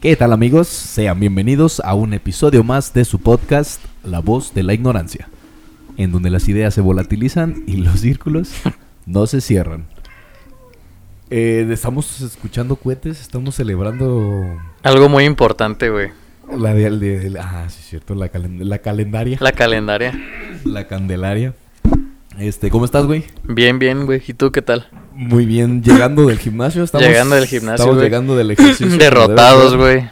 ¿Qué tal amigos? Sean bienvenidos a un episodio más de su podcast La voz de la ignorancia, en donde las ideas se volatilizan y los círculos no se cierran. Eh, estamos escuchando cohetes, estamos celebrando Algo muy importante, güey. la de, de- de- ah, sí es cierto, la, calen- la calendaria, La calendaria. la candelaria. Este, ¿cómo estás, güey? Bien, bien, güey. ¿Y tú qué tal? Muy bien, llegando del gimnasio, estamos Llegando del gimnasio, Estamos güey. llegando del ejercicio. Derrotados, güey.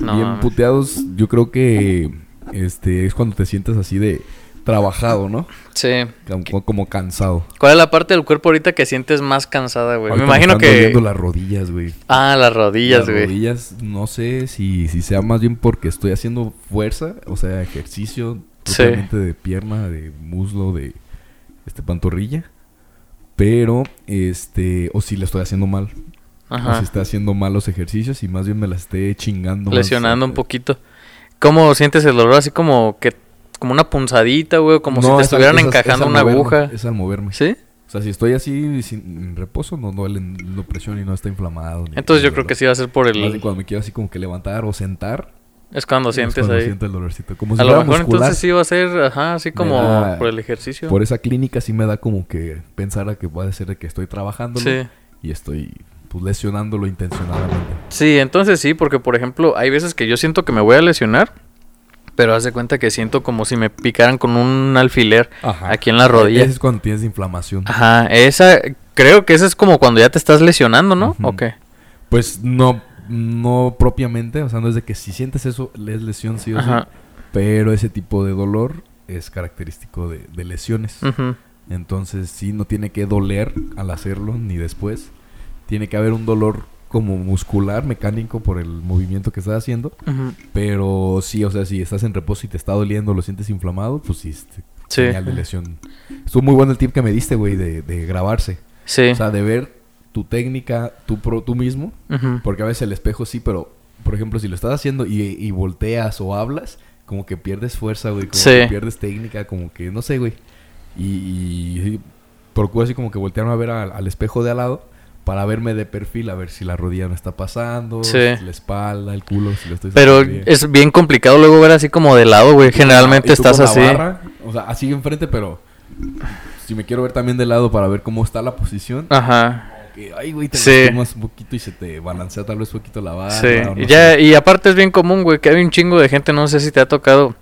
No, bien mames. puteados, yo creo que este es cuando te sientes así de trabajado, ¿no? Sí. Como, como cansado. ¿Cuál es la parte del cuerpo ahorita que sientes más cansada, güey? Me imagino que... doliendo las rodillas, güey. Ah, las rodillas, Las güey. rodillas, no sé si, si sea más bien porque estoy haciendo fuerza, o sea, ejercicio Sí. totalmente de pierna, de muslo, de este pantorrilla. Pero, este, o si le estoy haciendo mal. O Ajá. si está haciendo malos ejercicios y más bien me la esté chingando. más. Lesionando un poquito. ¿Cómo sientes el dolor? Así como que... Como una punzadita, güey. Como si te es estuvieran es encajando es una moverme, aguja. Es al moverme. ¿Sí? O sea, si estoy así sin en reposo, no duele, no presión y no está inflamado. Entonces yo creo dolor. que sí va a ser por Más el... cuando me quiero así como que levantar o sentar. Es cuando es sientes cuando ahí. siento el dolorcito. Como si A lo mejor muscular. entonces sí va a ser, ajá, así como da- por el ejercicio. Por esa clínica sí me da como que pensar a que puede ser de que estoy trabajando Sí. y estoy pues lesionándolo intencionadamente. Sí, entonces sí, porque por ejemplo, hay veces que yo siento que me voy a lesionar, pero haz de cuenta que siento como si me picaran con un alfiler Ajá. aquí en la rodilla. Ese es cuando tienes inflamación. Ajá, esa, creo que esa es como cuando ya te estás lesionando, ¿no? ¿O qué? Pues no, no propiamente, o sea, no es de que si sientes eso, es lesión sí o sí. Ajá. Pero ese tipo de dolor es característico de, de lesiones. Entonces sí, no tiene que doler al hacerlo ni después. Tiene que haber un dolor como muscular, mecánico por el movimiento que estás haciendo. Pero sí, o sea, si estás en reposo y te está doliendo, lo sientes inflamado, pues sí, este, Sí. señal de lesión. Estuvo muy bueno el tip que me diste, güey, de, de grabarse. Sí. O sea, de ver tu técnica, tú, pro, tú mismo. Porque a veces el espejo sí, pero, por ejemplo, si lo estás haciendo y, y volteas o hablas, como que pierdes fuerza, güey. Como Sí. que pierdes técnica, como que, no sé, güey. Y, y, sí, procuro así como que voltearme a ver al, al espejo de al lado para verme de perfil, a ver si la rodilla no está pasando, Sí. si la espalda, el culo, si lo estoy Pero bien. es bien complicado luego ver así como de lado, güey. Generalmente Y tú estás con así. barra, o sea, así enfrente, pero si me quiero ver también de lado para ver cómo está la posición. Ajá. Que, ay, güey, te Sí. lastimas un poquito y se te balancea tal vez un poquito la barra. Sí, o no y, ya, sé. y aparte es bien común, güey, que hay un chingo de gente, no sé si te ha tocado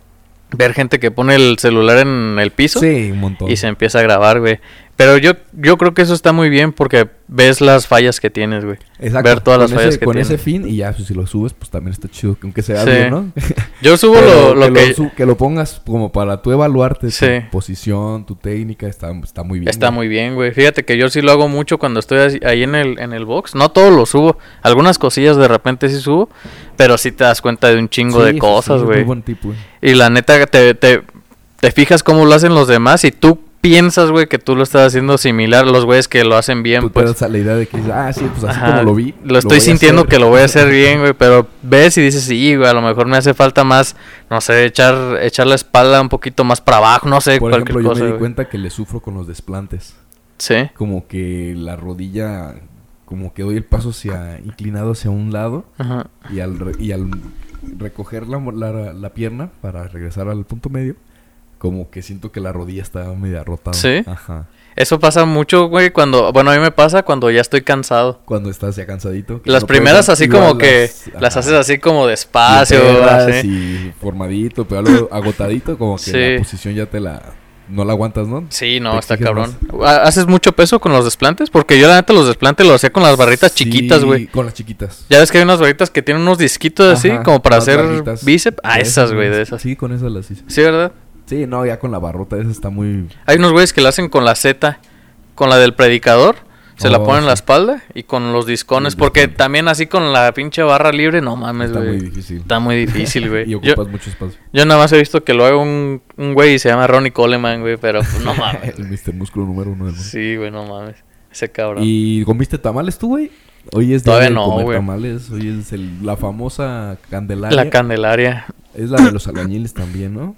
ver gente que pone el celular en el piso Sí, un montón. y se empieza a grabar, güey. Pero yo, yo creo que eso está muy bien porque ves las fallas que tienes, güey. Exacto. ver todas las con fallas que con tiene. ese fin y ya, pues, si lo subes, pues también está chido, aunque sea Sí. ¿no? Yo subo lo, lo que... su- que lo pongas como para tú evaluarte Sí. tu posición, tu técnica, está, está muy bien. Está güey. muy bien, güey. Fíjate que yo sí lo hago mucho cuando estoy así- ahí en el, en el box. No todo lo subo. Algunas cosillas de repente sí subo. Pero sí te das cuenta de un chingo Sí, de cosas, güey. Muy buen tip, güey. Y la neta, te, te, te fijas cómo lo hacen los demás y tú piensas, güey, que tú lo estás haciendo similar a los güeyes que lo hacen bien, Tú te pues. das la idea de que, ah, sí, pues así Ajá, como lo vi. Lo estoy sintiendo hacer. que lo voy a hacer bien, güey, pero ves y dices, sí, güey, a lo mejor me hace falta más, no sé, echar, echar la espalda un poquito más para abajo, no sé, Por cualquier ejemplo, yo cosa, me di cuenta que le sufro con los desplantes. Sí, Como que la rodilla, como que doy el paso hacia, inclinado hacia un lado. ajá. Y al, re- y al recoger la, la, la pierna para regresar al punto medio, como que siento que la rodilla está media rotada. ¿Sí? Ajá. Eso pasa mucho, güey, cuando, bueno, a mí me pasa cuando ya estoy cansado. Cuando estás ya cansadito. Las no primeras así como que las haces así como despacio, así. y formadito, pero algo agotadito, como que Sí. la posición ya te la... No la aguantas, ¿no? Sí, no, está cabrón. ¿Ha- ¿Haces mucho peso con los desplantes? Porque yo la neta los desplantes los hacía con las barritas Sí, chiquitas, güey. con las chiquitas. Ya ves que hay unas barritas que tienen unos disquitos así, como para hacer bíceps. Ah, esas, güey, de esas. Sí, con esas las hice. Sí, ¿verdad? Sí, no, ya con la barrota esa está muy... Hay unos güeyes que la hacen con la Z, con la del predicador. Se la Oh, ponen en la espalda y con los discones. Porque también así con la pinche barra libre, no mames, Está muy güey. difícil. Está muy difícil, güey. y yo, ocupas mucho espacio. yo nada más he visto que lo haga un, un güey y se llama Ronnie Coleman, güey. Pero pues, no mames. el Mr. Músculo número uno del mundo. Sí, güey, no mames. Ese cabrón. ¿Y comiste tamales tú, güey? Hoy es día Todavía de no, comer güey. tamales. Hoy es el- la famosa Candelaria. La Candelaria. es la de los albañiles también, ¿no?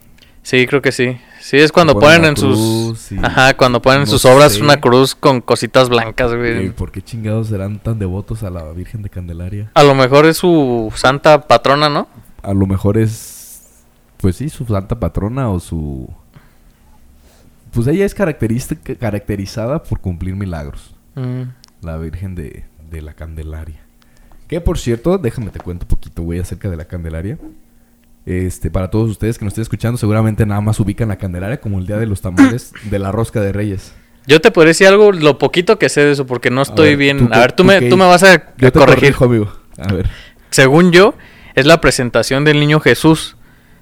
Sí, creo que sí. Sí, es cuando Ponen ponen en sus... cruz y- Ajá, cuando ponen en no sus obras sé. una cruz con cositas blancas, güey. Ey, ¿Por qué chingados serán tan devotos a la Virgen de Candelaria? A lo mejor es su santa patrona, ¿no? A lo mejor es, pues sí, su santa patrona o su... Pues ella es característica, caracterizada por cumplir milagros. Mm. La Virgen de, de la Candelaria. Que por cierto, déjame te cuento un poquito, güey, acerca de la Candelaria. Este, para todos ustedes que nos estén escuchando, seguramente nada más ubican la Candelaria como el día de los tamales de la rosca de Reyes. Yo te podría decir algo, lo poquito que sé de eso, porque no estoy ver, bien. ¿tú a ver, tú, tú me, qué- tú me vas a, a Yo te corregir. corrijo, amigo. A ver. Según yo, es la presentación del niño Jesús.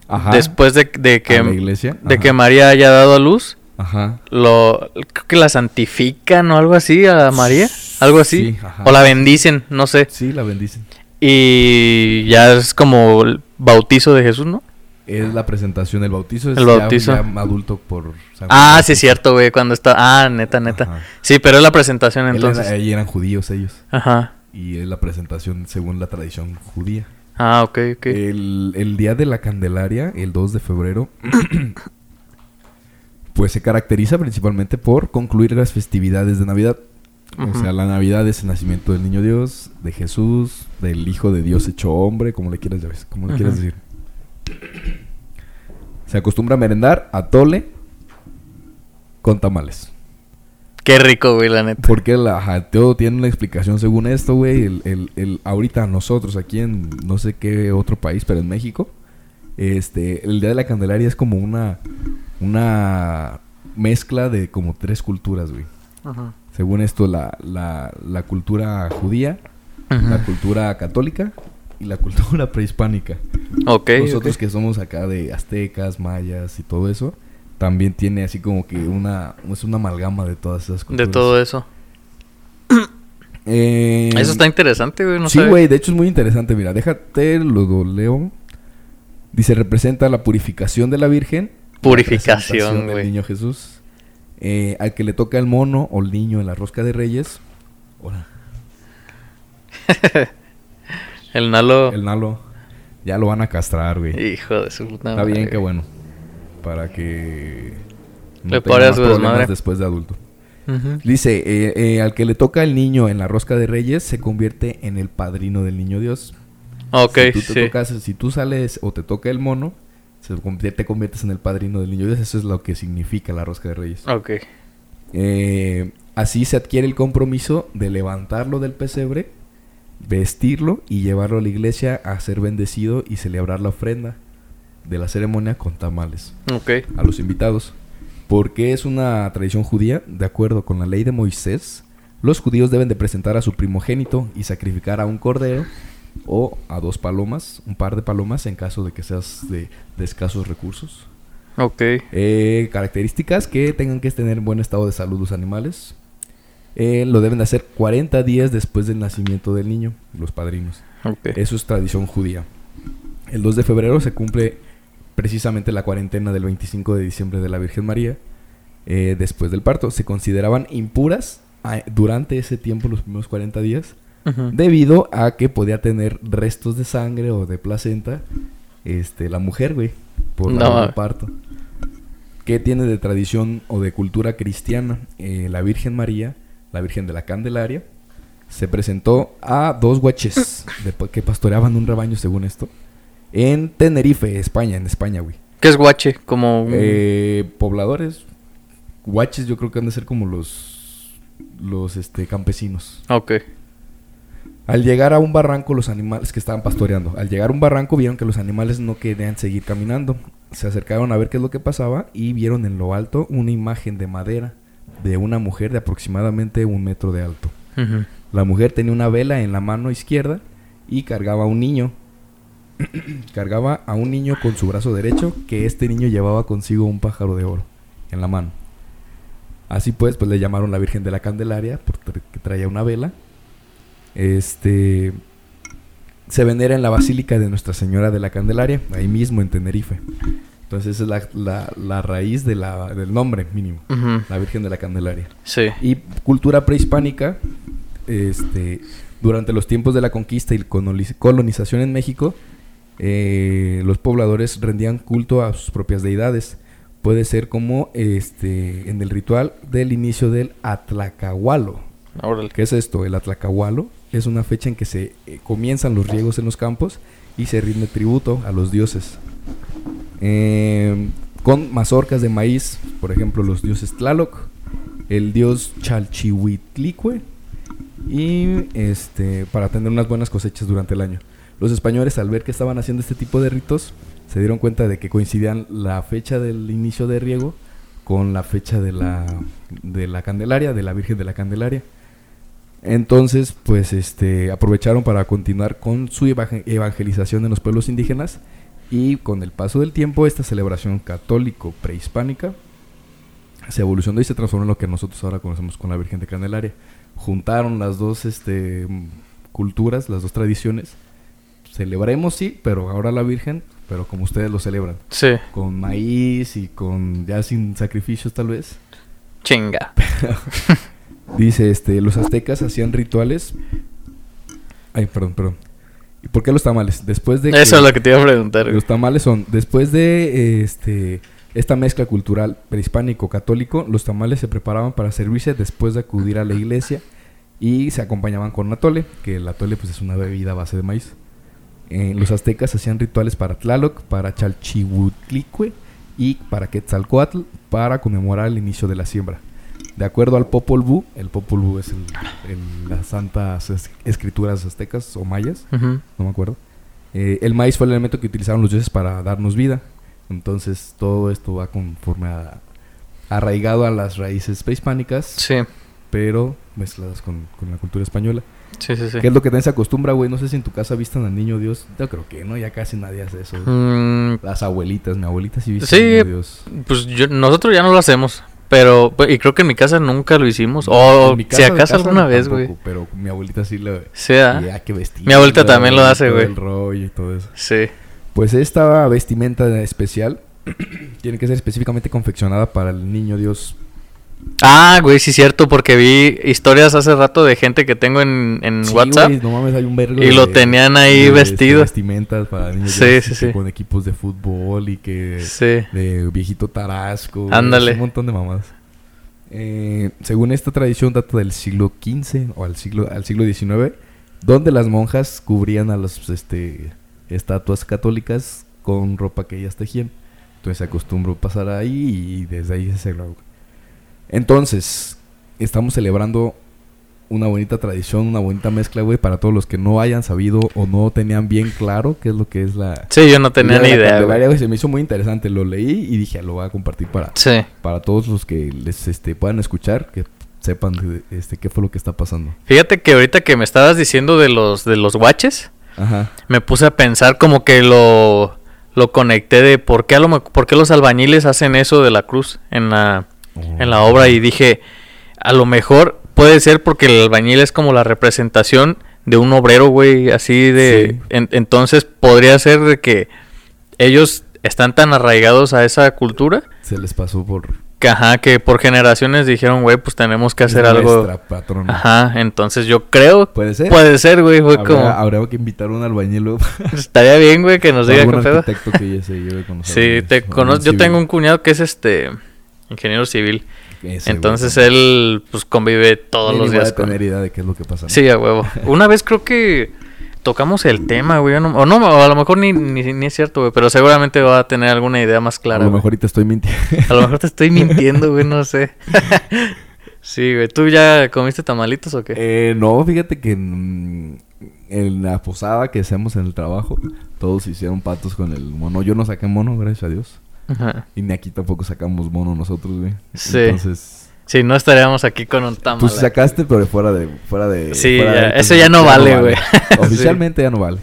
Ajá. Después de, de que, a la iglesia. de que María haya dado a luz, Ajá. lo creo que la santifican o algo así a María, algo así, Sí, ajá. o la bendicen, no sé. Sí, la bendicen. Y ya es como bautizo de Jesús, ¿no? Es la presentación del bautizo. Es El bautizo. ya adulto por... San Ah, sí es cierto, güey, cuando está Ah, neta, neta. Ajá. Sí, pero es la presentación entonces. era- ahí eran judíos ellos. Ajá. Y es la presentación según la tradición judía. Ah, ok, ok. El, el día de la Candelaria, el 2 de febrero, pues se caracteriza principalmente por concluir las festividades de Navidad. O sea, la Navidad es el nacimiento del niño Dios, de Jesús, del Hijo de Dios hecho hombre, como le quieras, llamar, como le quieras Ujú. decir. Se acostumbra a merendar atole con tamales. Qué rico, güey, la neta. Porque la, ajá, todo tiene una explicación según esto, güey. El, el, el- ahorita nosotros aquí en no sé qué otro país, pero en México, este, el Día de la Candelaria es como una, una mezcla de como tres culturas, güey. Ajá. Según esto, la, la, la cultura judía, la cultura católica y la cultura prehispánica. Ok. Nosotros que somos acá de aztecas, mayas y todo eso, también tiene así como que una, es una amalgama de todas esas De culturas. todo eso. Eh, Eso está interesante, güey. No sí, güey, de hecho es muy interesante. Mira, déjate, lo leo. Dice, representa la purificación de la Virgen. Purificación, güey. del niño Jesús. Eh, al que le toca el mono o el niño en la rosca de reyes. Hola, El Nalo. el nalo. Ya lo van a castrar, güey. Hijo de su puta Está bien, qué bueno. Para que... Le tenga pare a su desmadre. después de adulto. Dice, eh, eh, al que le toca el niño en la rosca de reyes se convierte en el padrino del niño Dios. Ok, si tú, te sí. tocas- si tú sales o te toca el mono, te conviertes en el padrino del niño Dios. Eso es lo que significa la rosca de reyes. Ok. Eh, así se adquiere el compromiso de levantarlo del pesebre, vestirlo y llevarlo a la iglesia a ser bendecido y celebrar la ofrenda de la ceremonia con tamales Ok. a los invitados. Porque es una tradición judía, de acuerdo con la ley de Moisés, los judíos deben de presentar a su primogénito y sacrificar a un cordero o a dos palomas, un par de palomas en caso de que seas de, de escasos recursos. Ok. Eh, características que tengan que tener buen estado de salud los animales. Eh, lo deben de hacer 40 días después del nacimiento del niño, los padrinos. Ok. Eso es tradición judía. El 2 de febrero se cumple precisamente la cuarentena del 25 de diciembre de la Virgen María. eh, después del parto. Se consideraban impuras ah, durante ese tiempo, los primeros 40 días, Debido a que podía tener restos de sangre o de placenta este, la mujer, güey, por No, el parto. ¿Qué tiene de tradición o de cultura cristiana? Eh, la Virgen María, la Virgen de la Candelaria, se presentó a dos guaches de- que pastoreaban un rebaño, según esto, en Tenerife, España, en España, güey. ¿Qué es guache? Como Eh, pobladores, guaches, yo creo que han de ser como los, los este, campesinos. Ok. Al llegar a un barranco, los animales que estaban pastoreando, al llegar a un barranco vieron que los animales no querían seguir caminando. Se acercaron a ver qué es lo que pasaba y vieron en lo alto una imagen de madera de una mujer de aproximadamente un metro de alto. La mujer tenía una vela en la mano izquierda y cargaba a un niño. cargaba a un niño con su brazo derecho, que este niño llevaba consigo un pájaro de oro en la mano. Así pues, pues le llamaron la Virgen de la Candelaria, porque traía una vela. Este se venera en la Basílica de Nuestra Señora de la Candelaria, ahí mismo en Tenerife. Entonces esa es la, la- la raíz de la- del nombre mínimo, la Virgen de la Candelaria. Sí. Y cultura prehispánica, este, durante los tiempos de la conquista y coloniz- colonización en México, eh, los pobladores rendían culto a sus propias deidades. puede ser como este en el ritual del inicio del Atlacahualo. Órale. ¿Qué es esto? El Atlacahualo es una fecha en que se eh, comienzan los riegos en los campos y se rinde tributo a los dioses. Eh, con mazorcas de maíz, por ejemplo, los dioses Tlaloc, el dios Chalchihuitlicue y este para tener unas buenas cosechas durante el año. Los españoles al ver que estaban haciendo este tipo de ritos se dieron cuenta de que coincidían la fecha del inicio de riego con la fecha de la de la Candelaria, de la Virgen de la Candelaria. Entonces, pues este aprovecharon para continuar con su evang- evangelización en los pueblos indígenas y con el paso del tiempo esta celebración católico prehispánica se evolucionó y se transformó en lo que nosotros ahora conocemos con la Virgen de Candelaria. Juntaron las dos este, culturas, las dos tradiciones. Celebremos, sí, pero ahora la Virgen, pero como ustedes lo celebran. Sí. Con maíz y con ya sin sacrificios tal vez. Chinga. Dice, este, los aztecas hacían rituales. Ay, perdón, perdón. ¿Y por qué los tamales? Después de que- Eso es lo que te iba a preguntar. los tamales son, después de este, esta mezcla cultural prehispánico-católico, los tamales se preparaban para servirse después de acudir a la iglesia y se acompañaban con atole, que el atole pues, es una bebida a base de maíz. Eh, los aztecas hacían rituales para Tlaloc, para Chalchihuitlicue y para Quetzalcoatl para conmemorar el inicio de la siembra. De acuerdo al Popol Vuh, el Popol Vuh es el- el- las santas es- escrituras aztecas o mayas, no me acuerdo. Eh, el maíz fue el elemento que utilizaron los dioses para darnos vida. Entonces todo esto va conforme a, arraigado a las raíces prehispánicas, Sí. pero mezcladas con, con la cultura española. Sí, sí, sí. ¿Qué es lo que se acostumbra, güey? No sé si en tu casa vistan al niño Dios. Yo creo que no, ya casi nadie hace eso. Mm, Las abuelitas, mi abuelita sí viste Sí, al niño Dios. pues yo- nosotros ya no lo hacemos. Pero, pues, y creo que en mi casa nunca lo hicimos. O si acaso casa alguna vez, tampoco, güey. Pero mi abuelita sí le... Sí, ¿ah? vestir. Mi abuelita también lo hace, güey. El rollo y todo eso. Sí. Pues esta vestimenta especial tiene que ser específicamente confeccionada para el niño Dios. Ah, güey, sí, cierto, porque vi historias hace rato de gente que tengo en, en Sí, WhatsApp. güey, no mames, hay un vergo Y lo tenían ahí de, este, vestido. vestimentas para niños Sí, sí, sí. Con equipos de fútbol y que... Sí. De viejito tarasco. Ándale. Un montón de mamadas. Eh, según esta tradición data del siglo XV o al siglo, al siglo XIX, donde las monjas cubrían a las este, estatuas católicas con ropa que ellas tejían. Entonces se acostumbró pasar ahí y desde ahí se. Entonces, estamos celebrando una bonita tradición, una bonita mezcla, güey, para todos los que no hayan sabido o no tenían bien claro qué es lo que es la... Sí, yo no tenía ni idea, güey. Se me hizo muy interesante, lo leí y dije, lo voy a compartir para, Sí. para todos los que les este, puedan escuchar, que sepan este, qué fue lo que está pasando. Fíjate que ahorita que me estabas diciendo de los de los guaches, Ajá. me puse a pensar como que lo lo conecté de por qué a lo por qué los albañiles hacen eso de la cruz en la en la obra y dije, a lo mejor puede ser porque el albañil es como la representación de un obrero, güey, así de... Sí. en- entonces podría ser de que ellos están tan arraigados a esa cultura Se les pasó por... que, ajá, que por generaciones dijeron, güey, pues tenemos que hacer algo... patrona. Ajá, entonces yo creo... ¿Puede ser? Puede ser, güey, fue Habrá, como... habrá que invitar a un albañil. Estaría bien, güey, que nos diga qué pedo. arquitecto que ya se lleve con los Sí, albañiles, te o cono- algún yo civil. tengo un cuñado que es este ingeniero civil. Ese, güey, Entonces él pues convive todos los días con... tener idea de qué es lo que pasa. ¿no? Sí, a huevo. Una vez creo que tocamos el tema, güey. no- o no, o a lo mejor ni, ni, ni es cierto, güey. Pero seguramente va a tener alguna idea más a clara. lo güey. mejor y te estoy mintiendo. A lo mejor te estoy mintiendo, güey, no sé. sí, güey. ¿Tú ya comiste tamalitos o qué? Eh, no, fíjate que en, en la posada que hacemos en el trabajo, todos hicieron patos con el mono. Yo no saqué mono, gracias a Dios. Ajá. Y ni aquí tampoco sacamos mono nosotros, güey. Sí. Entonces, Sí, no estaríamos aquí con un tamal. tú sí sacaste, pero fuera de... Fuera de Sí, fuera ya, de- eso ya no vale, güey. Oficialmente ya no vale.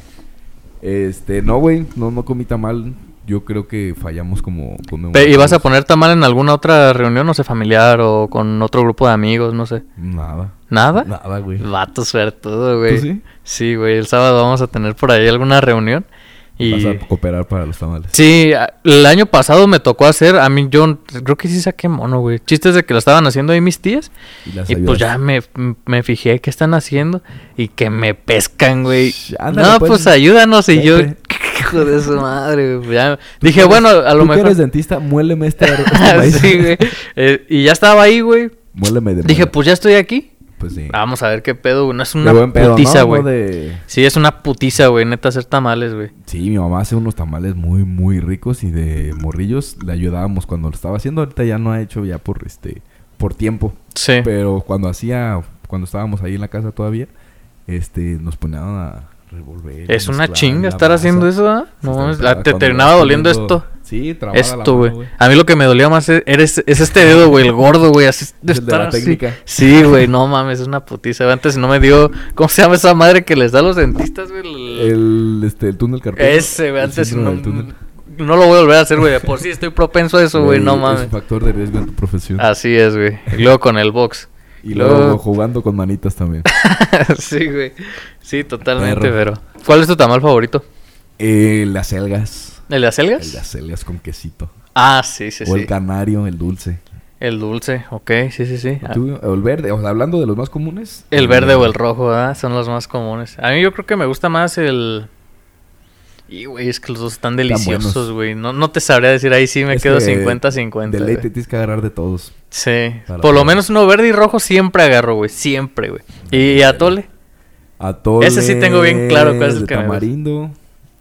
Este, no, güey, no, no comí mal. Yo creo que fallamos como... como ¿Y vas a poner tamal en alguna otra reunión, no sé, familiar o con otro grupo de amigos, no sé? Nada. ¿Nada? Nada, güey. Vato suertudo, güey. ¿Tú sí? Sí, güey. El sábado vamos a tener por ahí alguna reunión. Y... Vas a cooperar para los tamales. Sí, el año pasado me tocó hacer, a mí yo creo que sí saqué mono, güey. Chistes de que lo estaban haciendo ahí mis tías. Y, pues ya me, me fijé qué están haciendo y que me pescan, güey. Ándale, no, pues. pues, ayúdanos y yo... Hijo de su madre, güey. Ya- Dije, bueno, a lo Tú que mejor. eres dentista, muéleme este, este maíz. sí, güey. Eh, y ya estaba ahí, güey. Muéleme de Dije, madre. pues ya estoy aquí. Pues sí. Vamos a ver qué pedo, güey. No es una pedo, putiza, ¿no? güey. De- Sí, es una putiza, güey. Neta, hacer tamales, güey. Sí, mi mamá hace unos tamales muy, muy ricos y de morrillos le ayudábamos cuando lo estaba haciendo. Ahorita ya no ha hecho ya por este, por tiempo. Sí. Pero cuando hacía, cuando estábamos ahí en la casa todavía, este, nos ponían a revolver. Es una chinga la estar haciendo eso, ¿ah? No, es- ah, te terminaba doliendo esto. Sí, la Esto, güey. A mí lo que me dolía más es, es este dedo, güey, el gordo, güey. Así de Es estar la así. técnica. Sí, güey, no mames, es una putiza. Antes no me dio. ¿Cómo se llama esa madre que les da a los dentistas, güey? El- este, el túnel carpio. Ese, güey, antes no, no lo voy a volver a hacer, güey. Por sí estoy propenso a eso, güey, no Es mames. un factor de riesgo en tu profesión. Así es, güey. Y luego con el box. Y luego jugando con manitas también. sí, güey. Sí, totalmente, Perro. pero. ¿Cuál es tu tamal favorito? Eh, las algas. ¿El de El acelgas? de acelgas con quesito. Ah, sí, sí, o sí. el canario, el dulce. El dulce, ok, sí, sí, sí. Ah, Tú, o el verde, o sea, hablando de los más comunes. El verde o el rojo, ¿verdad? Son los más comunes. A mí yo creo que me gusta más el... Y, güey, es que los dos están deliciosos, güey. No, no te sabría decir, ahí sí me Es quedo que 50-50. De ley te güey. tienes que agarrar de todos. Sí. Por lo menos uno verde y rojo siempre agarro, güey. Siempre, güey. ¿Y atole? Atole. Ese sí tengo bien claro cuál es el que me gusta. tamarindo.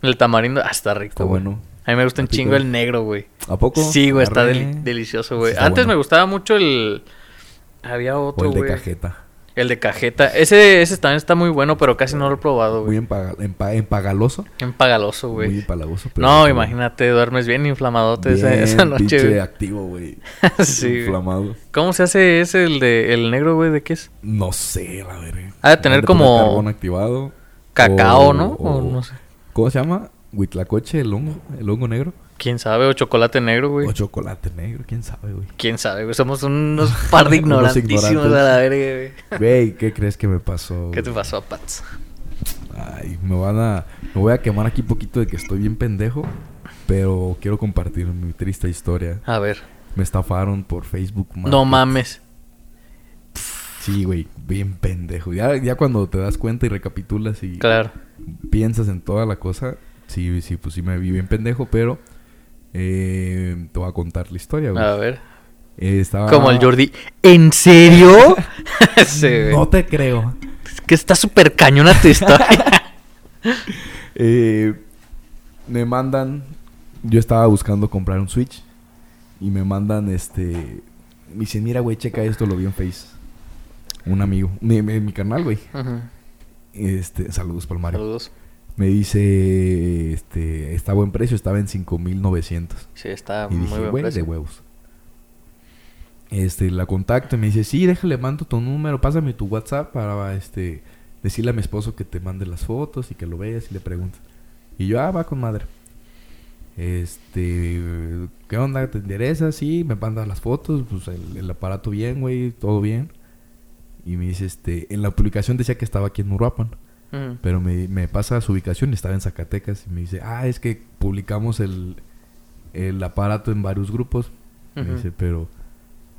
El tamarindo, ah, está rico, Está güey. bueno. A mí me gusta un chingo el negro, güey. ¿A poco? Sí, güey, está delicioso, güey. Antes bueno. me gustaba mucho el... Había otro, el de güey. cajeta. El de cajeta. Ese, ese también está muy bueno, pero casi no lo he probado, Muy güey. empaga- empa- empagaloso. Empagaloso, Muy güey. empalagoso. pero No, imagínate, duermes bien inflamadote esa, Bien esa noche, pinche güey. activo, güey. Sí. Inflamado. ¿Cómo se hace ese, el de el negro, güey? ¿De qué es? No sé, la verga. Ha de tener como carbón activado. Cacao, o- ¿no? o- O no sé. ¿Cómo se llama? Huitlacoche, el hongo, el hongo negro. ¿Quién sabe? O chocolate negro, güey. O chocolate negro, quién sabe, güey. ¿Quién sabe, güey? Somos unos par de ignorantísimos a la verga, güey. Güey, ¿qué crees que me pasó? ¿Qué te pasó, Pats? Ay, me van a... Me voy a quemar aquí poquito de que estoy bien pendejo. Pero quiero compartir mi triste historia. A ver. Me estafaron por Facebook. No Market. mames. Sí, güey, bien pendejo. Ya, ya cuando te das cuenta y recapitulas y Claro. piensas en toda la cosa, sí, sí, pues sí me vi bien pendejo, pero eh, te voy a contar la historia, güey. A ver. Eh, estaba... Como el Jordi. ¿En serio? sí. No te creo. Es que está súper cañona tu historia. Eh, me mandan... Yo estaba buscando comprar un Switch y me mandan este... Me dicen, mira, güey, checa esto, lo vi en Face. Un amigo. Mi, mi, mi canal, güey. Este, saludos, Palmario. Saludos. Me dice, este, está a buen precio, estaba en 5900. Sí, está Y muy dije, buen precio. de huevos. Este, la contacto y me dice, sí, déjale, mando tu número, pásame tu WhatsApp para, este, decirle a mi esposo que te mande las fotos y que lo veas y le preguntas. Y yo, ah, va con madre. Este, ¿qué onda? ¿Te interesa? Sí, me mandas las fotos, pues el, el aparato bien, güey, todo bien. Y me dice, este, en la publicación decía que estaba aquí en Uruapan. Pero me, me pasa su ubicación y estaba en Zacatecas. Y me dice, ah, es que publicamos el, el aparato en varios grupos. Me dice, pero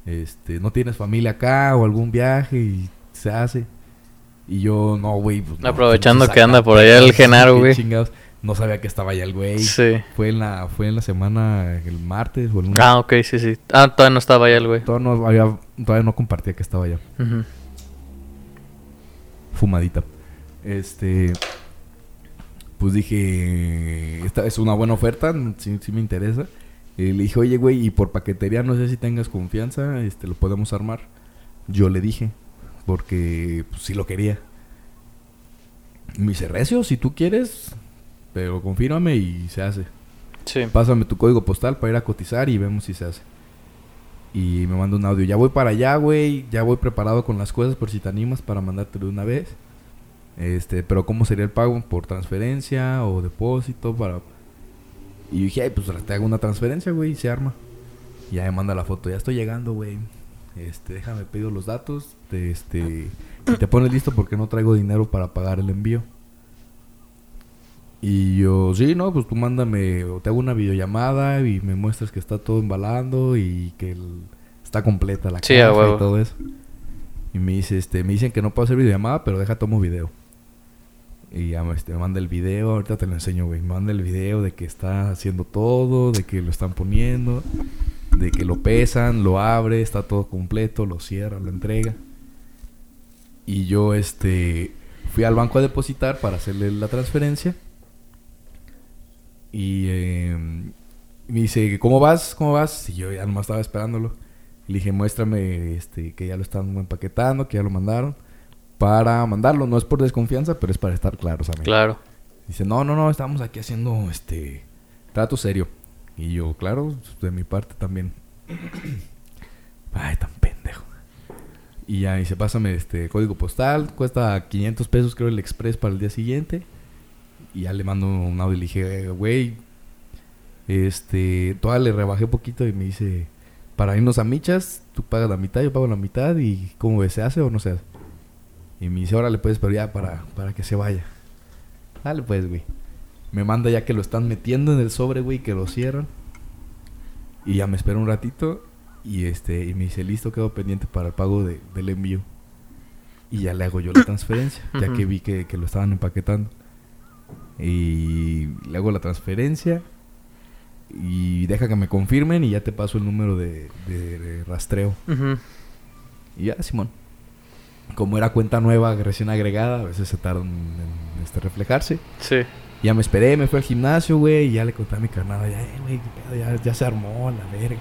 este, no tienes familia acá o algún viaje y se hace. Y yo, no, güey. Pues, no, Aprovechando que anda por allá el Genaro, güey. chingados. No sabía que estaba allá el güey. Sí. Fue en la, fue en la semana, el martes o el lunes. Ah, ok, sí, sí. Ah, todavía no estaba allá el güey. Todavía no, había- todavía no compartía que estaba allá. Fumadita. Este. Pues dije, esta es una buena oferta, sí, sí me interesa. Eh, le dije, oye, güey, y por paquetería no sé si tengas confianza, este, lo podemos armar. Yo le dije, porque pues, sí lo quería. Me dice, recio, si tú quieres, pero confírmame y se hace. Sí. Pásame tu código postal para ir a cotizar y vemos si se hace. Y me manda un audio. Ya voy para allá, güey. Ya voy preparado con las cosas por si te animas para mandártelo de una vez. Este, pero ¿cómo sería el pago? ¿Por transferencia o depósito? para Y dije, ay, pues te hago una transferencia, güey, y se arma. Y ya me manda la foto. Ya estoy llegando, güey. Este, déjame pido los datos. Te, este, y te pones listo porque no traigo dinero para pagar el envío. Y yo, sí, no, pues tú mándame, o te hago una videollamada y me muestras que está todo embalando y que el- está completa la Sí, a caja huevo. y todo eso. Y me dice, este, me dicen que no puedo hacer videollamada, pero deja tomo video. Y ya me, este, manda el video, ahorita te lo enseño, güey. Me manda el video de que está haciendo todo, de que lo están poniendo, de que lo pesan, lo abre, está todo completo, lo cierra, lo entrega. Y yo, este, fui al banco a depositar para hacerle la transferencia. Y eh, me dice, ¿cómo vas? ¿Cómo vas? Y yo ya nomás estaba esperándolo. Le dije, muéstrame este, que ya lo están empaquetando, que ya lo mandaron. Para mandarlo, no es por desconfianza, pero es para estar claros, amigo. Claro. Dice, no, no, no, estamos aquí haciendo este trato serio. Y yo, claro, de mi parte también. Ay, tan pendejo. Y ya dice, pásame este código postal, cuesta 500 pesos creo el express para el día siguiente. Y ya le mando un audio y le dije, güey, este, todavía le rebajé poquito y me dice, para irnos a michas, tú pagas la mitad, yo pago la mitad y ¿cómo ves? ¿Se hace o no se hace? Y me dice, órale pues, pero ya para, para que se vaya. Dale pues, güey. Me manda ya que lo están metiendo en el sobre, güey, que lo cierran. Y ya me espera un ratito y este y me dice, listo, quedo pendiente para el pago de, del envío. Y ya le hago yo la transferencia, ya que vi que, que lo estaban empaquetando. Y le hago la transferencia y deja que me confirmen y ya te paso el número de, de- de rastreo. Y ya, Simón. Como era cuenta nueva, recién agregada, a veces se tardan en este, reflejarse. Sí. Ya me esperé, me fui al gimnasio, güey, y ya le conté a mi carnada, ya, güey, ya, ya se armó, la verga.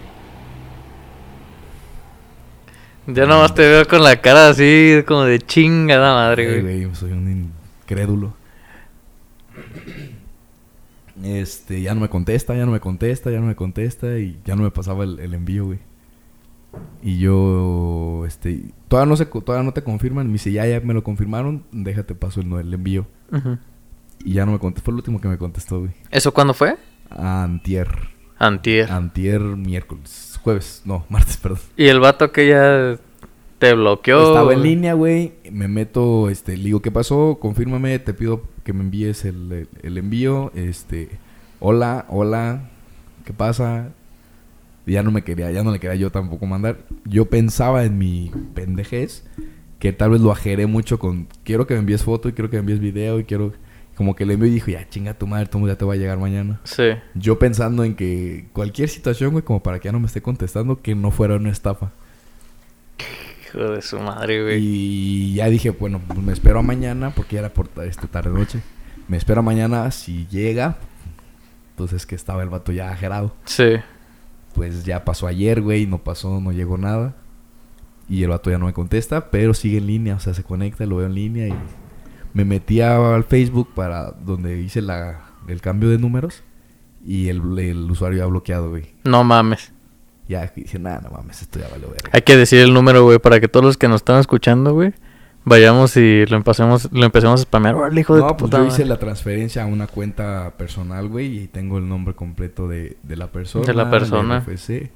Ya nomás te veo con la cara así como de chingada madre, güey. güey, soy un incrédulo. Este, ya no me contesta, ya no me contesta, ya no me contesta y ya no me pasaba el, el envío, güey. Y yo, este, todavía no, se, todavía no te confirman. Me dice, ya, ya me lo confirmaron, déjate paso el, envío. Y ya no me contestó, fue el último que me contestó, güey. ¿Eso cuándo fue? Antier. Antier. Antier, miércoles. Jueves, no, martes, perdón. Y el vato que ya te bloqueó. Estaba en línea, güey. Me meto, este, le digo, ¿qué pasó? Confírmame, te pido que me envíes el, el- el envío. Este, hola, hola, ¿qué pasa? Ya no me quería, ya no le quería yo tampoco mandar. Yo pensaba en mi pendejez que tal vez lo ajeré mucho con, quiero que me envíes foto y quiero que me envíes video y quiero, como que le envío y dijo, ya chinga tu madre, todo ya te va a llegar mañana. Sí. Yo pensando en que cualquier situación, güey, como para que ya no me esté contestando, que no fuera una estafa. Hijo de su madre, güey. Y ya dije, bueno, pues me espero a mañana, porque ya era por este, tarde noche. Me espero a mañana, si llega, entonces que estaba el vato ya ajerado. Sí. Pues ya pasó ayer, güey, no pasó, no llegó nada. Y el vato ya no me contesta, pero sigue en línea, o sea, se conecta, lo veo en línea y me metí a- al Facebook para donde hice la, el cambio de números y el, el usuario ya bloqueado, güey. No mames. Ya dije, nada, no mames, esto ya vale verga. Hay que decir el número, güey, para que todos los que nos están escuchando, güey, vayamos y lo empecemos, lo empecemos a spamear. Órale, hijo de No, pues puta yo hice la transferencia a una cuenta personal, güey, y tengo el nombre completo de, de la persona. De la persona. RFC,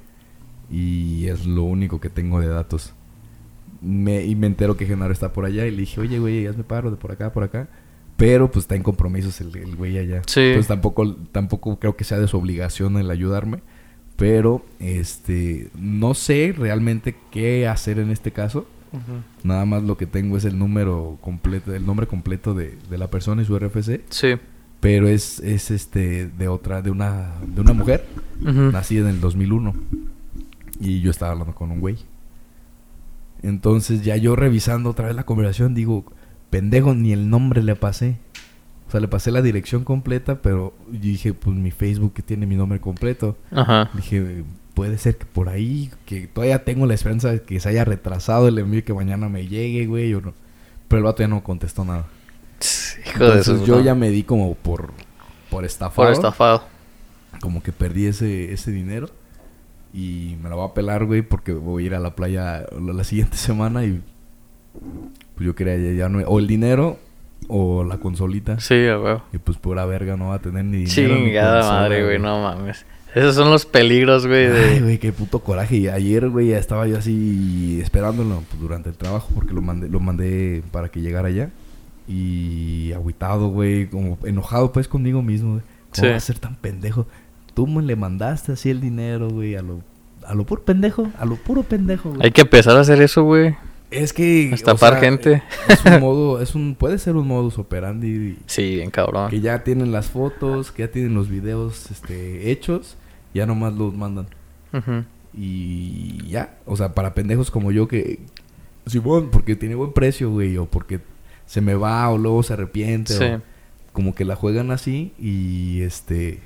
y es lo único que tengo de datos. Me, y me entero que Genaro está por allá y le dije, oye, güey, hazme paro de por acá, por acá. Pero pues está en compromisos el, el güey allá. Sí. Entonces tampoco, tampoco creo que sea de su obligación el ayudarme. Pero, este, no sé realmente qué hacer en este caso. Nada más lo que tengo es el número completo, el nombre completo de, de la persona y su RFC. Sí. Pero es, es este de otra, de una, de una mujer, nacida en el 2001. Y yo estaba hablando con un güey. Entonces ya yo revisando otra vez la conversación, digo, pendejo, ni el nombre le pasé. O sea, le pasé la dirección completa, pero yo dije, pues mi Facebook que tiene mi nombre completo. Ajá. Dije, puede ser que por ahí, que todavía tengo la esperanza de que se haya retrasado el envío y que mañana me llegue, güey, o no. Pero el vato ya no contestó nada. Hijo de su Entonces yo ya me di como por, por estafado. Por estafado. Como que perdí ese, ese dinero. Y me la voy a pelar, güey, porque voy a ir a la playa la, siguiente semana y pues yo quería ya, ya no... O el dinero o la consolita. Sí, huevo. Y pues pura verga no va a tener ni dinero ni Chingada consola, madre, güey, no mames. Esos son los peligros, güey, Ay, de... güey, qué puto coraje. Y ayer, güey, ya estaba yo así esperándolo pues, durante el trabajo porque lo mandé, lo mandé para que llegara allá. Y agüitado, güey, como enojado pues conmigo mismo, güey. ¿Cómo Sí. va a ser tan pendejo? Tú me le mandaste así el dinero, güey, a lo, a lo puro pendejo, a lo puro pendejo, güey. Hay que empezar a hacer eso, güey. Es que... o Estafar sea, gente. Es un modo, es un, puede ser un modus operandi Sí, bien cabrón. que ya tienen las fotos, que ya tienen los videos este, hechos, ya nomás los mandan. Y ya, o sea, para pendejos como yo que... Simón, porque tiene buen precio, güey, o porque se me va o luego se arrepiente. Sí. o como que la juegan así y este...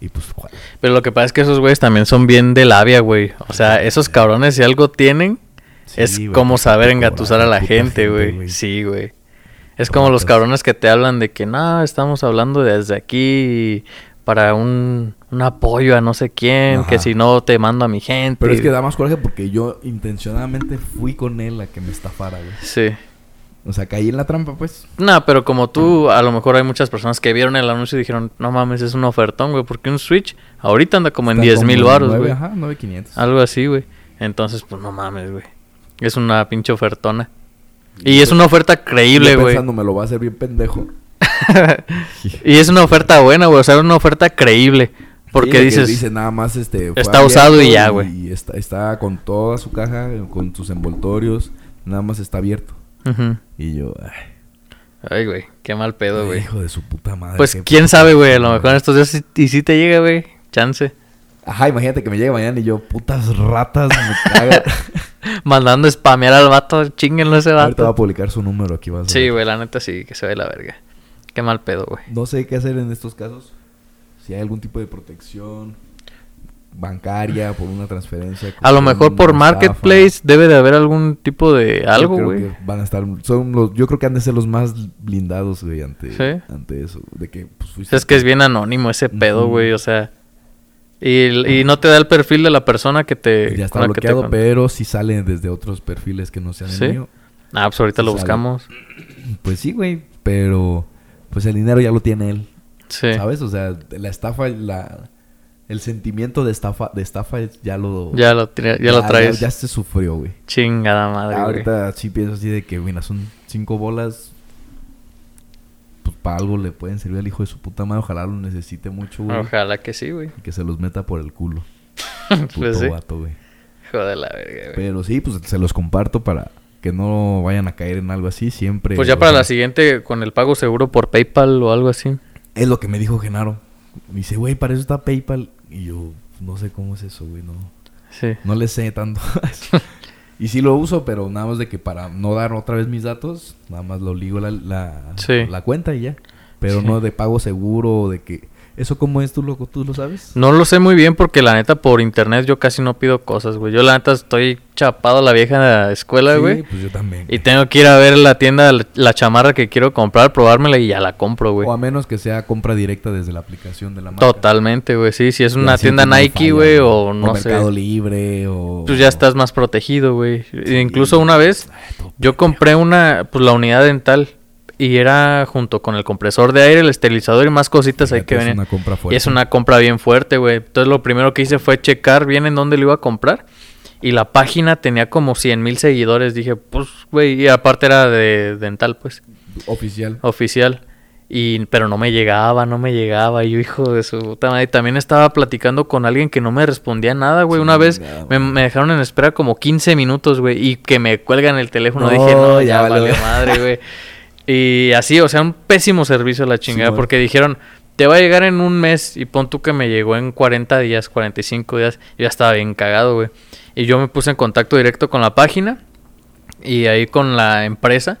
Y pues... ¿cuál? Pero lo que pasa es que esos güeyes también son bien de labia, güey. O sea, esos cabrones si algo tienen, Sí, es como porque saber engatusar a la gente, güey. Sí, güey. Es como los cabrones que te hablan de que, no, estamos hablando desde aquí para un, un apoyo a no sé quién, que si no te mando a mi gente. Pero es que da más coraje porque yo intencionadamente fui con él a que me estafara, güey. Sí. O sea, caí en la trampa, pues. No, pero como tú, a lo mejor hay muchas personas que vieron el anuncio y dijeron, no mames, es un ofertón, güey, porque un Switch ahorita anda como en Está 10 mil baros, güey. Ajá, 9500. Algo así, güey. Entonces, pues no mames, güey. Es una pinche ofertona. Y es una oferta creíble, güey. pensando, me lo va a hacer bien pendejo. y es una oferta buena, güey. O sea, una oferta creíble. Porque Sí, dices, Dice nada más este. Está usado y ya, güey. Y está, está con toda su caja, con sus envoltorios. Nada más está abierto. Y yo, ay, ay, güey, qué mal pedo, güey. hijo de su puta madre. Pues quién puta sabe, güey. A lo mejor en estos días y si te llega, güey. Chance. Ajá, imagínate que me llegue mañana y yo, putas ratas, me cagan. Mandando spamear al vato, chinguenlo ese Ahorita va a vato. publicar su número aquí, vas a Sí, güey, la neta sí, que se ve la verga. Qué mal pedo, güey. No sé qué hacer en estos casos. Si hay algún tipo de protección bancaria por una transferencia. A lo mejor por estafa. Marketplace debe de haber algún tipo de algo, güey. Van a estar, son los, yo creo que han de ser los más blindados, güey, ante, Sí. ante eso. De que, pues, fuiste Es que es bien anónimo ese pedo, güey, o sea. Y, y no te da el perfil de la persona que te. Ya está te bloqueado, pero si salen desde otros perfiles que no sean ¿Sí? el mío. Ah, pues ahorita Sí lo sale. buscamos. Pues sí, güey, pero pues el dinero ya lo tiene él, Sí. ¿sabes? O sea, la estafa, la, el sentimiento de estafa, de estafa es- ya lo... Ya lo, ya lo traes. Ya, ya se sufrió, güey. Chingada madre, güey. Ahorita sí pienso así de que, mira, son cinco bolas. Pues para algo le pueden servir al hijo de su puta madre. Ojalá lo necesite mucho, güey. Ojalá que sí, güey. Y que se los meta por el culo. Puto pues sí. vato, güey. Joder la verga, güey. Pero sí, pues se los comparto para que no vayan a caer en algo así. Siempre. Pues ya para sea, la siguiente, con el pago seguro por PayPal o algo así. Es lo que me dijo Genaro. Me dice, güey, para eso está PayPal. Y yo, no sé cómo es eso, güey. No, Sí. no le sé tanto. y sí lo uso, pero nada más de que para no dar otra vez mis datos, nada más lo ligo la, la, Sí. la cuenta y ya. Pero Sí. no de pago seguro o de que... ¿Eso cómo es? ¿Tú lo, tú lo sabes? No lo sé muy bien porque la neta por internet yo casi no pido cosas, güey. Yo la neta estoy chapado a la vieja escuela, Sí, güey. pues yo también. Y tengo que ir a ver la tienda, la- chamarra que quiero comprar, probármela y ya la compro, güey. O a menos que sea compra directa desde la aplicación de la marca. Totalmente, güey. Sí, si es una tienda no Nike, falla, güey, o no sé. Mercado Libre o... Pues ya estás más protegido, güey. Sí. Incluso una vez Ay, yo compré una, pues la unidad dental y era junto con el compresor de aire, el esterilizador y más cositas ahí que es venían. una compra Y fuerte. es una compra bien fuerte, güey. Entonces lo primero que hice fue checar bien en dónde lo iba a comprar. Y la página tenía como 100 mil seguidores. Dije, pues, güey, y aparte era de dental, pues, Oficial. oficial. Y, pero no me llegaba, no me llegaba. Y yo, hijo de su puta madre. También estaba platicando con alguien que no me respondía nada, güey. Una vez me, dejaron en espera como 15 minutos, güey. Y que me cuelgan el teléfono. No, Dije, no, ya ya, valió madre, güey. Y así, o sea, un pésimo servicio a la chingada. Sí, porque dijeron, te va a llegar en un mes. Y pon tú que me llegó en 40 días, 45 días. Yo ya estaba bien cagado, güey. Y yo me puse en contacto directo con la página. Y ahí con la empresa.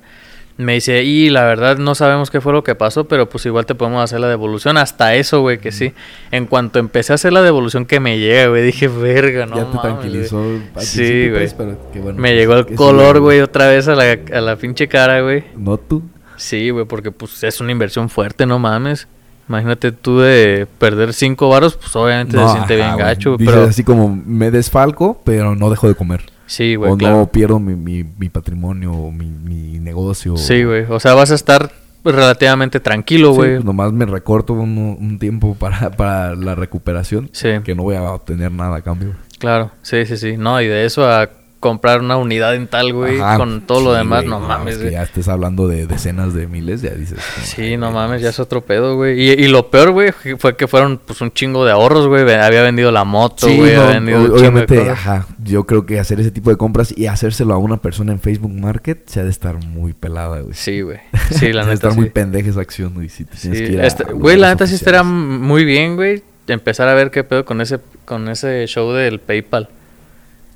Me dice, y la verdad no sabemos qué fue lo que pasó, pero pues igual te podemos hacer la devolución. Hasta eso, güey, que sí. En cuanto empecé a hacer la devolución que me llega, güey, dije, verga, no ya te mames, tranquilizó. güey". al Sí, güey. pues, bueno Me que- llegó el color, güey, otra vez a la, a la pinche cara, güey. No tú. Sí, güey, porque pues es una inversión fuerte, no mames. Imagínate tú de perder cinco varos, pues obviamente No, se siente ajá, bien gacho, Dices pero así como me desfalco, pero no dejo de comer. sí, güey, o claro. no pierdo mi, mi, mi patrimonio, o mi, mi negocio. Sí, güey, o sea, vas a estar relativamente tranquilo, Sí, güey. pues nomás me recorto un, un tiempo para, para la recuperación. Sí, Que no voy a obtener nada a cambio. claro, sí, sí, sí. No, y de eso a comprar una unidad en tal, güey, Ajá, con todo lo demás, güey, no mames, güey. ya estés hablando de decenas de miles, ya dices. Sí, no mames, ya es otro pedo, güey. Y, y lo peor, güey, fue que fueron pues un chingo de ahorros, güey. Había vendido la moto, Sí, güey, no, había vendido obviamente, ajá, yo creo que hacer ese tipo de compras y hacérselo a una persona en Facebook Market se ha de estar muy pelada, güey. Sí, güey. Sí, la Se ha de neta, estar sí. muy pendeja esa acción, güey. Si te Sí, tienes que ir este- güey, la neta sí estaría muy bien, güey, empezar a ver qué pedo con ese con ese show del PayPal.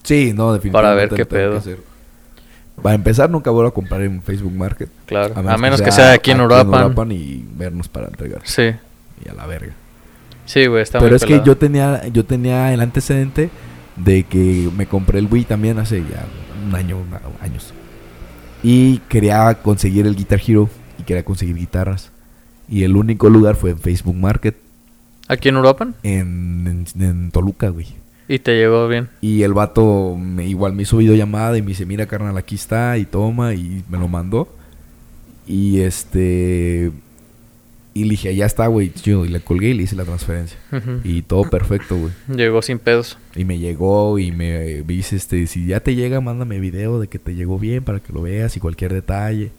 Sí, no, definitivamente. Para ver qué pedo. Para empezar, nunca vuelvo a comprar en Facebook Market. Claro, a menos, que, sea aquí en Uruapan. y vernos para entregar. Sí. Y a la verga. Sí, güey, está Pero muy es que yo tenía, yo tenía el antecedente de que me compré el Wii también hace ya un año, una- años. Y quería conseguir el Guitar Hero y quería conseguir guitarras. Y el único lugar fue en Facebook Market ¿Aquí en Uruapan? en, en, en Toluca, güey. Y te llegó bien. Y el vato me, igual me hizo videollamada y me dice, mira carnal, aquí está y toma y me lo mandó. Y este... Y le dije, ya está, güey. Y le colgué y le hice la transferencia. Y todo perfecto, güey. Llegó sin pedos. Y me llegó y me dice, este, si ya te llega, mándame video de que te llegó bien para que lo veas y cualquier detalle.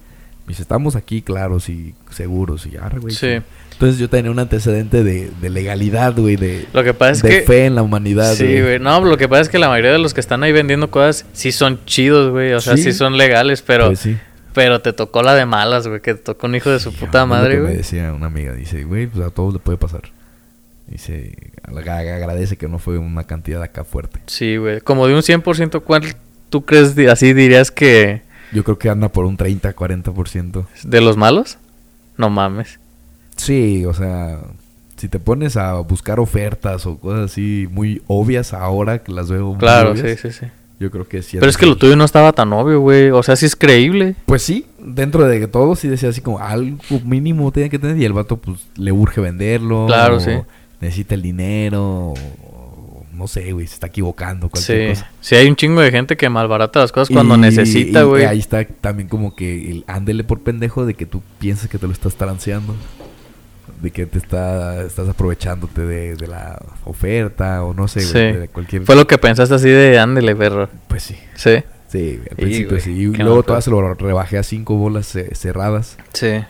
Dice, estamos aquí, claro, sí, seguros. Y ya, güey. Sí. Entonces yo tenía un antecedente de, de legalidad, güey, de, Lo que pasa es de que fe en la humanidad, Sí, güey. No, lo que pasa es que la mayoría de los que están ahí vendiendo cosas sí son chidos, güey. O sea, sí, Sí. son legales, pero Pues sí. pero te tocó la de malas, güey, que te tocó un hijo de su Sí, puta lo madre, que Me güey. decía una amiga, dice, güey, pues a todos le puede pasar. Dice, ag- agradece que no fue una cantidad acá fuerte. Sí, güey. Como de un 100%, ¿cuál tú crees así dirías que Yo creo que anda por un 30, 40%. de los malos? No mames. Sí, o sea, si te pones a buscar ofertas o cosas así muy obvias ahora que las veo muy Claro, sí, obvias, sí, sí. yo creo que sí. Pero es que lo tuyo no estaba tan obvio, güey. O sea, sí es creíble. Pues sí, dentro de todo sí decía así como algo mínimo tenía que tener y el vato pues le urge venderlo. Claro, o sí. Necesita el dinero o no sé, güey, se está equivocando, cualquier Sí. cosa. Sí, hay un chingo de gente que malbarata las cosas cuando Y- necesita, y güey. ahí está también como que el ándele por pendejo de que tú piensas que te lo estás transeando. De que te está, estás aprovechándote de, de la oferta o no sé, Sí. güey, de cualquier... Fue lo que pensaste así de ándele, perro. Pues sí, Sí. sí, al principio sí. Y luego todas se lo rebajé a cinco bolas cerradas. Sí.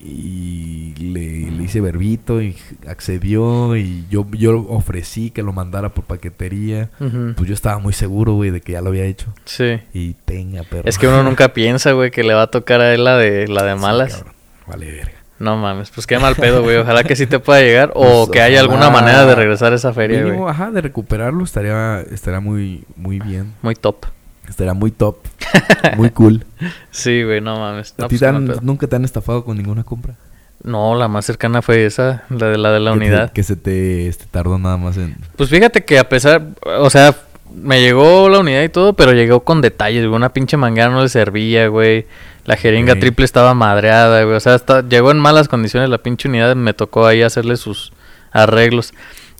Y le, le hice verbito y accedió y yo, yo ofrecí que lo mandara por paquetería. Pues yo estaba muy seguro, güey, de que ya lo había hecho. Sí. Y tenga, perro. Es que uno nunca piensa, güey, que le va a tocar a él la de, la de Sí, malas. cabrón. Vale, verga. no mames, pues qué mal pedo, güey. Ojalá que sí te pueda llegar o Pues, que haya alguna manera de regresar a esa feria, Mínimo, güey. ajá, de recuperarlo estaría, estaría muy, muy bien. Muy top. Estaría muy top. muy cool. Sí, güey, no mames. ¿A No, ti pues, nunca te han estafado con ninguna compra? No, la más cercana fue esa, la de la de la Que te- unidad. que se te, te tardó nada más en... Pues fíjate que a pesar, o sea, me llegó la unidad y todo, pero llegó con detalles, güey. Una pinche manguera no le servía, güey. La jeringa triple estaba madreada, güey. O sea, hasta llegó en malas condiciones la pinche unidad. Me tocó ahí hacerle sus arreglos.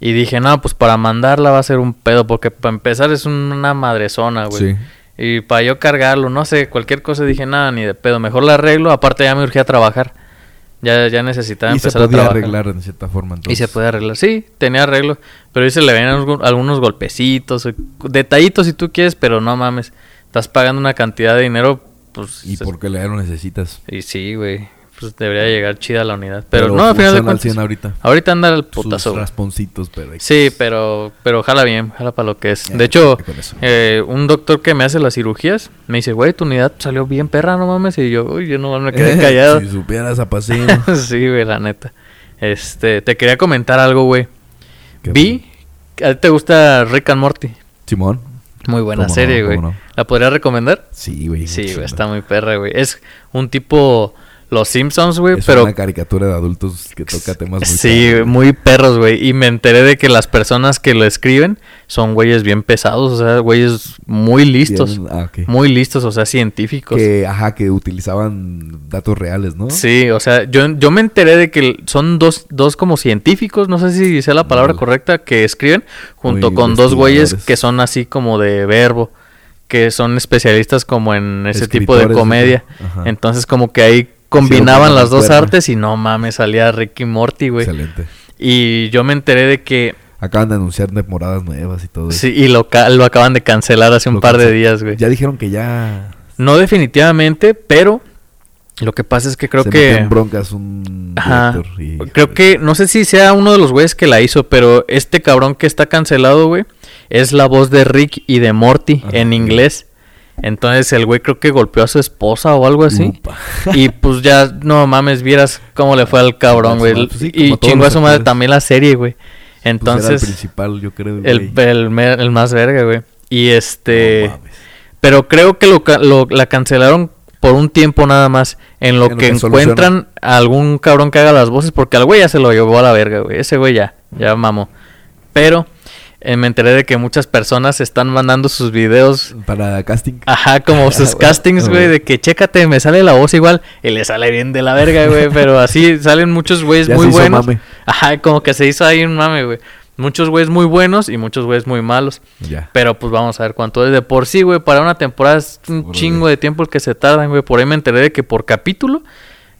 Y dije, no, pues para mandarla va a ser un pedo, porque para empezar es una madrezona, güey. Sí. Y para yo cargarlo, no sé, cualquier cosa dije, nada, ni de pedo. Mejor la arreglo. Aparte ya me urgía trabajar. Ya, ya necesitaba Y se empezar a podía trabajar. arreglar de cierta forma Y entonces. se puede arreglar. Sí, tenía arreglo. Pero ahí se le ven algu- algunos golpecitos, eh, detallitos si tú quieres, pero no mames. Estás pagando una cantidad de dinero, pues... ¿Y es- por qué le lo necesitas? y sí, güey. Pues debería llegar chida la unidad. Pero, no, al final de al cuentas... 100 ahorita. Ahorita anda el Sus putazo. güey. rasponcitos, pero... Sí, pero, pero jala bien, jala para lo que es. Ya, De hecho, eh, un doctor que me hace las cirugías me dice, güey, tu unidad salió bien perra, no mames. Y yo, uy, yo no me quedé callado. si supieras a sí, güey, la neta. Este, te quería comentar algo, güey. ¿Qué Vi, a ti te gusta Rick and Morty. Simón. Muy buena serie, güey. ¿La podrías recomendar? Sí, güey. Sí, güey, está muy perra, güey. Es un tipo Los Simpsons, güey, Es pero una caricatura de adultos que toca temas muy sí, caros, muy perros, güey. Y me enteré de que las personas que lo escriben son güeyes bien pesados, o sea, güeyes muy listos. Ah. Muy listos, o sea, científicos. Que, ajá, que utilizaban datos reales, ¿no? Sí, o sea, yo, yo me enteré de que son dos, dos como científicos, no sé si sea la palabra correcta, que escriben junto con dos güeyes que son así como de verbo, que son especialistas como en ese tipo de comedia. Entonces como que ahí combinaban las dos artes y no mames, salía Ricky Morty, güey. Excelente. Y yo me enteré de que Acaban de anunciar temporadas nuevas y todo eso. Sí, y lo, lo acaban de cancelar hace un Lo par de días, güey. Ya dijeron que ya No definitivamente, pero lo que pasa es que creo se que... en broncas un Ajá. y- Creo que, no sé si sea uno de los güeyes que la hizo, pero este cabrón que está cancelado, güey, es la voz de Rick y de Morty Ajá. en inglés. Entonces el güey creo que golpeó a su esposa o algo así. Upa. Y pues ya, no mames, vieras cómo le fue al cabrón, güey. Pues sí, y chingó a su madre también la serie, güey. Pues era el Entonces, principal, yo creo. el, el, más verga, güey. Y este... No mames. Pero creo que lo, la cancelaron por un tiempo nada más. En lo En que encuentran a algún cabrón que haga las voces. Porque al güey ya se lo llevó a la verga, güey. Ese güey ya, ya mamó. Pero eh, me enteré de que muchas personas están mandando sus videos. Para casting. Ajá, como sus Ah, castings, güey, de que chécate, me sale la voz igual y le sale bien de la verga, güey, pero así salen muchos güeyes muy se hizo buenos. mame. Ajá, como que se hizo ahí un mame, güey. Muchos güeyes muy buenos y muchos güeyes muy malos. Ya. Pero pues vamos a ver cuánto es. De por sí, güey, para una temporada es un Órale. chingo de tiempo el que se tardan, güey. Por ahí me enteré de que por capítulo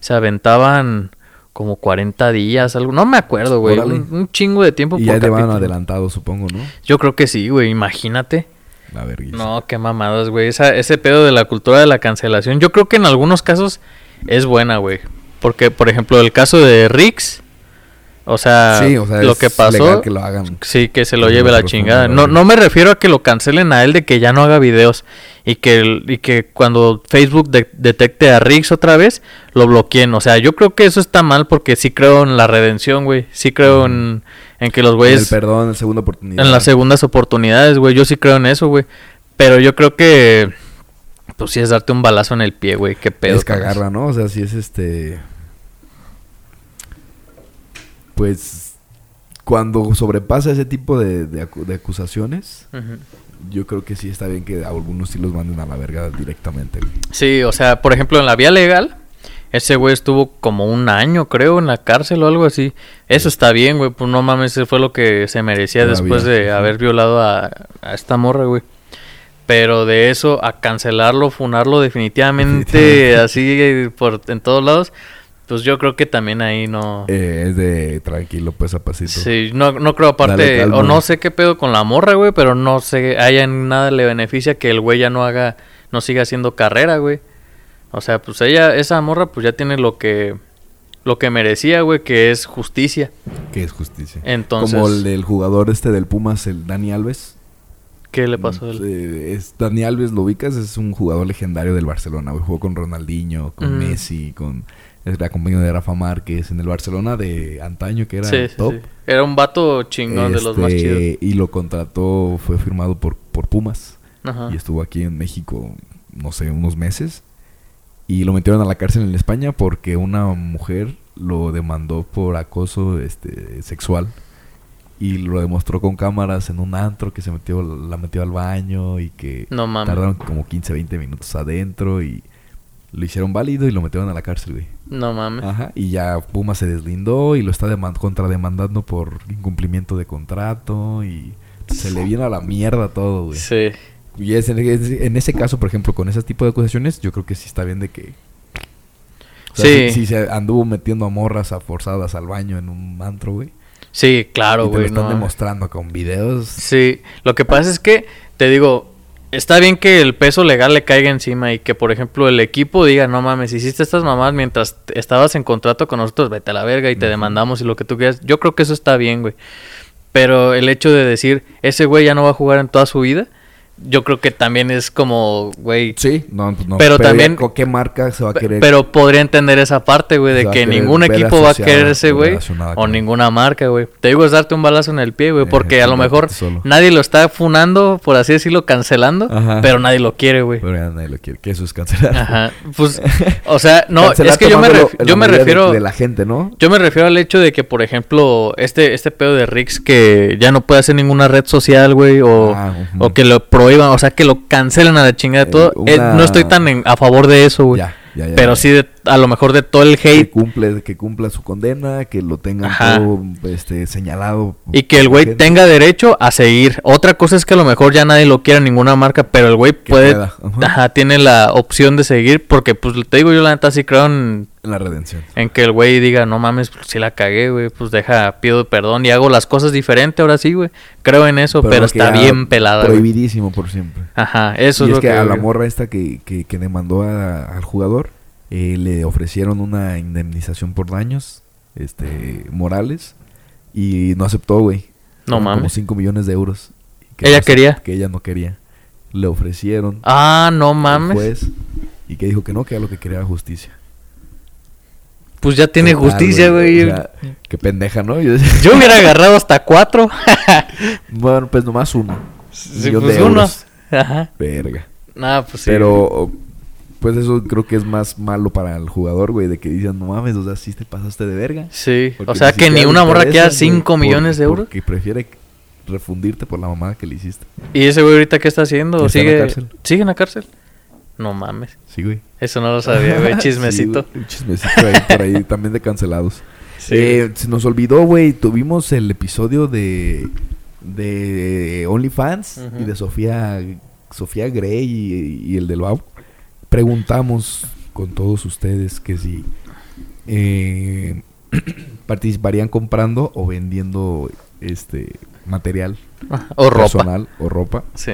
se aventaban como 40 días, algo. No me acuerdo, güey. Un, un chingo de tiempo Y por ya te van capítulo. adelantado, supongo, ¿no? Yo creo que sí, güey. Imagínate. La vergüenza. No, qué mamadas, güey. Esa, ese pedo de la cultura de la cancelación. Yo creo que en algunos casos es buena, güey. Porque, por ejemplo, el caso de Rix. O sea, sí, o sea, lo que pasó. legal que lo hagan. Sí, que se lo lleve la chingada. la No, no me refiero a que lo cancelen a él de que ya no haga videos y que, el- y que cuando Facebook de- detecte a Rix otra vez, lo bloqueen. O sea, yo creo que eso está mal porque sí creo en la redención, güey. Sí creo en, en que los el güeyes... perdón, en segunda oportunidad. En las segundas oportunidades, güey. Yo sí creo en eso, güey. Pero yo creo que... Pues sí es darte un balazo en el pie, güey. Qué pedo. es cagarla, ¿no? O sea, si es este. Pues. Cuando sobrepasa ese tipo de, de acu- de acusaciones, yo creo que sí está bien que a algunos sí los manden a la verga directamente, güey. Sí, o sea, por ejemplo, en la vía legal, ese güey estuvo como un año, creo, en la cárcel o algo así. Eso está bien, güey. Pues no mames, eso fue lo que se merecía Todavía, después de haber violado a, a esta morra, güey. Pero de eso a cancelarlo, funarlo definitivamente, Definitivamente. así por en todos lados, pues yo creo que también ahí no. Eh, es de tranquilo, pues a pasito. Sí, no, no creo aparte, o no sé qué pedo con la morra, güey, pero no sé, a ella nada le beneficia que el güey ya no haga, no siga haciendo carrera, güey. O sea, pues ella, esa morra, pues ya tiene lo que, lo que merecía, güey, que es justicia. Que es justicia. Entonces, Como el jugador este del Pumas, el Dani Alves. ¿qué le pasó? a él? Eh, es, Dani Alves, ¿lo ubicas? Es un jugador legendario del Barcelona. güey. Jugó con Ronaldinho, con Ujú. Messi, con... Era compañero de Rafa Márquez en el Barcelona de antaño, que era Sí, top. sí. Era un vato chingón de los más Este, chidos. Y lo contrató, fue firmado por, por Pumas. Ajá. Y estuvo aquí en México, no sé, unos meses. Y lo metieron a la cárcel en España porque una mujer lo demandó por acoso este, sexual. Y lo demostró con cámaras en un antro que se metió, la metió al baño y que No tardaron como 15, 20 minutos adentro y lo hicieron válido y lo metieron a la cárcel, güey. No mames. Ajá, y ya Puma se deslindó y lo está deman- contrademandando por incumplimiento de contrato y se le viene a la mierda todo, güey. Sí. Y es en, es- en ese caso, por ejemplo, con ese tipo de acusaciones, yo creo que sí está bien de que... o sea, Sí. Si, si se anduvo metiendo a morras a forzadas al baño en un antro, güey. Sí, claro, y te lo güey. están no. demostrando con videos. Sí, lo que pasa es que, te digo, está bien que el peso legal le caiga encima y que, por ejemplo, el equipo diga, no mames, hiciste estas mamás mientras estabas en contrato con nosotros, vete a la verga y te demandamos y lo que tú quieras. Yo creo que eso está bien, güey. Pero el hecho de decir, ese güey ya no va a jugar en toda su vida, yo creo que también es como, güey... Sí, no, no. Pero ya también- ¿con ¿Qué marca se va a querer? Pero podría entender esa parte, güey, de que ningún equipo va a querer ese güey o con- ninguna marca, güey. Te digo, es darte un balazo en el pie, güey, Eh, porque a lo mejor solo. nadie lo está funando, por así decirlo, cancelando, Ajá. pero nadie lo quiere, güey. Pero ya nadie lo quiere. Que eso es cancelar. Ajá. Pues, o sea, no, es que yo me, ref- yo me medida de- refiero... De, la gente, ¿no? Yo me refiero al hecho de que, por ejemplo, este, este pedo de Rix que ya no puede hacer ninguna red social, güey, o, Ah, ujú. o que lo prohíban, o sea, que lo cancelen a la chingada de todo. Eh, Eh, una- no estoy tan en- a favor de eso, güey. Ya, ya, ya. Pero sí de, a lo mejor de todo el que hate cumple, que cumpla su condena, que lo tengan Ajá. todo este, señalado. y que el güey tenga derecho a seguir. Otra cosa es que a lo mejor ya nadie lo quiera en ninguna marca, pero el güey Que puede, ajá. ajá, tiene la opción de seguir porque pues te digo yo la neta sí creo en, En la redención. en que el güey diga, no mames, pues, si la cagué, güey, pues deja, pido perdón y hago las cosas diferente ahora sí, güey. Creo en eso, pero, está bien pelada, güey. Prohibidísimo por siempre. Ajá, eso y es, es lo que, que, a la morra esta que, que, que demandó a- al jugador eh, le ofrecieron una indemnización por daños este morales y no aceptó, güey. No Fueron Como mames. 5 millones de euros. Que ¿Ella no quería? Que ella no quería. Le ofrecieron Ah, no mames. juez y que dijo que no, que era lo que quería era justicia. Pues ya tiene Total, justicia, güey. o sea, qué pendeja, ¿no? Yo hubiera agarrado hasta cuatro. bueno, pues nomás uno. Sí, pues de uno. euros. Ajá. Verga. Nah, pues sí. Pero, pues eso creo que es más malo para el jugador, güey, de que dicen, no mames, o sea, sí te pasaste de verga. Sí. Porque O sea que ni una morra queda 5 güey, millones de euros. Porque prefiere refundirte por la mamada que le hiciste. ¿Y ese güey ahorita qué está haciendo? Está en la ¿Sigue, cárcel. ¿Sigue en la cárcel? No mames. Sí, güey. Eso no lo sabía, güey. Chismecito. Sí, güey, chismecito ahí, por ahí también de cancelados. Sí. Eh, se nos olvidó, güey, tuvimos el episodio de de OnlyFans y de Sofía Sofía Grey y, y el del Bau. Preguntamos con todos ustedes que si eh, participarían comprando o vendiendo este material o ropa. personal o ropa. Sí.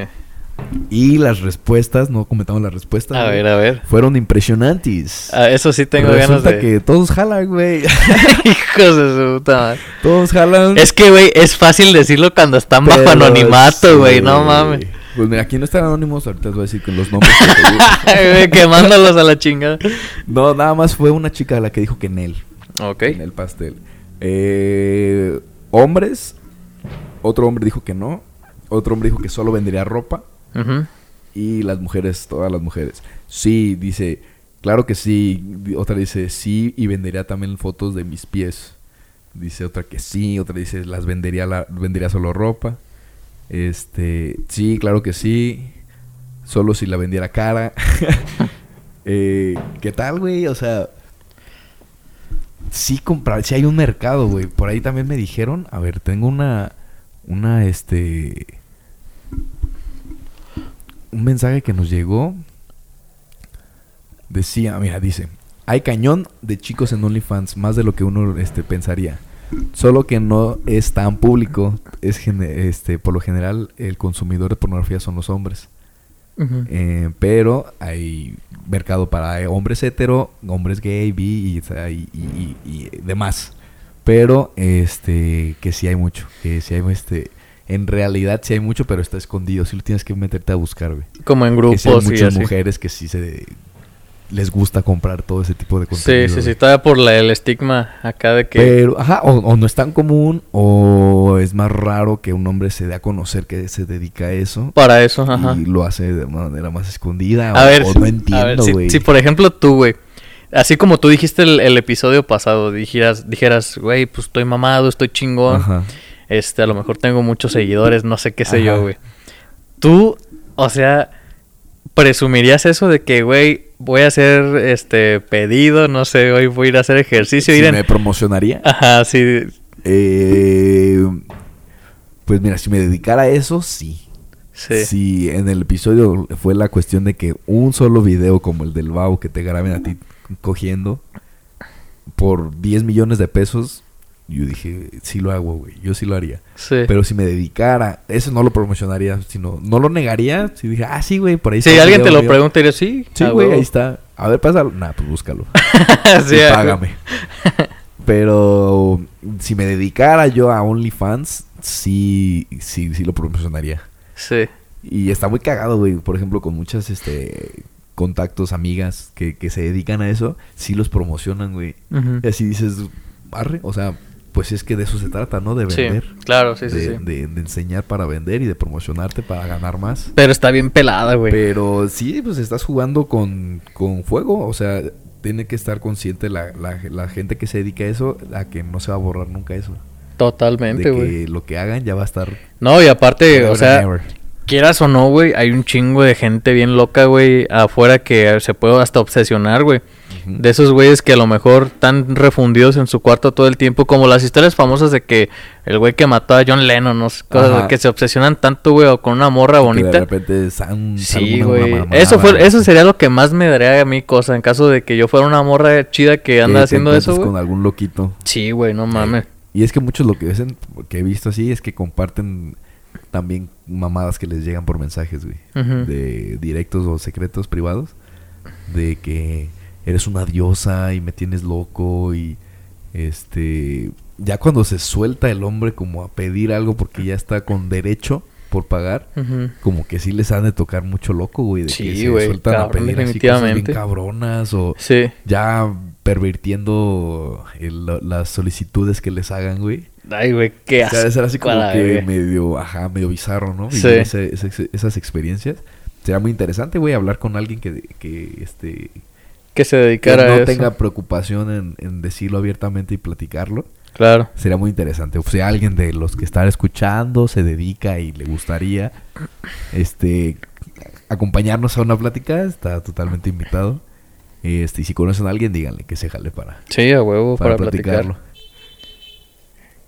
Y las respuestas, no comentamos las respuestas. A güey, ver, a ver. Fueron impresionantes. Ah, eso sí tengo ganas de. que todos jalan, güey. Hijos de su puta madre. todos jalan. Es que, güey, es fácil decirlo cuando están bajo pero anonimato, sí, güey. No mames. Pues mira, aquí no están anónimos, ahorita les voy a decir con los nombres. que te digo. Güey, Quemándolos a la chingada. no, nada más fue una chica la que dijo que Nel. Ok. En el pastel. Eh, hombres. Otro hombre dijo que no. Otro hombre dijo que solo vendería ropa. Y las mujeres, todas las mujeres. Sí, dice, claro que sí. Otra dice, sí, y vendería también fotos de mis pies. Dice otra que sí, otra dice, las vendería, la, vendería solo ropa. Este, sí, claro que sí. Solo si la vendiera cara. Eh, ¿Qué tal, güey? O sea, sí comprar, sí hay un mercado, güey. Por ahí también me dijeron, a ver, tengo una, una, este, un mensaje que nos llegó. Decía, mira, dice, hay cañón de chicos en OnlyFans, más de lo que uno este, pensaría. Solo que no es tan público. Es este, por lo general, el consumidor de pornografía son los hombres. Eh, pero hay mercado para hombres hetero, hombres gay, bi y- y demás. Pero este que sí hay mucho, que sí hay este en realidad sí hay mucho, pero está escondido, sí lo tienes que meterte a buscar, güey. Como en Que grupos sí hay muchas mujeres que sí se les gusta comprar todo ese tipo de Sí, contenido. sí, sí. güey. Todavía por la, el estigma acá de que. Pero, ajá, o, o no es tan común, o es más raro que un hombre se dé a conocer que se dedica a eso. Para eso, ajá. Y lo hace de una manera más escondida. A o, ver, o si- no a ver, entiendo, si- por ejemplo tú, güey, así como tú dijiste el, el episodio pasado, dijeras, dijeras, güey, pues estoy mamado, estoy chingón, Ajá. Este, a lo mejor tengo muchos seguidores, no sé qué sé Ajá. yo, güey. Tú, o sea, presumirías eso de que, güey, voy a hacer, este, pedido, no sé, hoy voy a ir a hacer ejercicio, Si me promocionaría. Ajá, sí, Eh, pues mira, si me dedicara a eso, sí. sí. Si en el episodio fue la cuestión de que un solo video como el del Bau que te graben a ti cogiendo por 10 millones de pesos, yo dije, sí lo hago, güey. Yo sí lo haría. sí. Pero si me dedicara, eso no lo promocionaría, sino no lo negaría. Si dije, ah, sí, güey, por ahí si alguien te lo mío". pregunta, dirías, sí, Sí, güey, huevo". ahí está. A ver, pásalo. Nah, pues búscalo. Sí, y págame. Pero si me dedicara yo a OnlyFans, sí, sí, sí lo promocionaría. Sí. Y está muy cagado, güey. Por ejemplo, con muchas este contactos, amigas que, que se dedican a eso, sí los promocionan, güey. Y así dices, arre, o sea, pues es que de eso se trata, ¿no? De Sí, vender. claro, sí, sí, de, sí. de- de enseñar para vender y de promocionarte para ganar más. Pero está bien pelada, güey. Pero sí, pues estás jugando con, con fuego. O sea, tiene que estar consciente la, la, la gente que se dedica a eso, a que no se va a borrar nunca eso. Totalmente, güey. que lo que hagan ya va a estar. No, y aparte, o sea. Quieras o no, güey, hay un chingo de gente bien loca, güey, afuera que se puede hasta obsesionar, güey. De esos güeyes que a lo mejor están refundidos en su cuarto todo el tiempo, como las historias famosas de que el güey que mató a John Lennon, no sé, cosas Ajá. que se obsesionan tanto, güey, o con una morra Que bonita. de repente san- Sí, güey. Eso fue, eso sería lo que más me daría a mí cosa en caso de que yo fuera una morra chida que anda haciendo eso, güey. con algún loquito. Sí, güey, no mames. Y es que muchos lo que dicen, que he visto así, es que comparten también mamadas que les llegan por mensajes, güey. De directos o secretos privados. De que eres una diosa y me tienes loco y este... Ya cuando se suelta el hombre como a pedir algo porque ya está con derecho por pagar, como que sí les han de tocar mucho loco, güey. De Sí, que se güey, sueltan a pedir así cosas bien definitivamente. cabronas o Sí. ya pervirtiendo el- las solicitudes que les hagan, güey. Ay, güey, qué O sea, debe ser así como para que medio, ajá, medio bizarro, ¿no? Sí. Vivir ese- ese- esas experiencias. Será muy interesante, güey, hablar con alguien que, que este, Que se que dedicara no a eso. tenga preocupación en, en decirlo abiertamente y platicarlo. Claro. Sería muy interesante. O sea, alguien de los que está escuchando se dedica y le gustaría este acompañarnos a una plática, está totalmente invitado. Este, y si conocen a alguien, díganle que se jale para, Sí, a huevo, para, para, platicarlo. platicar.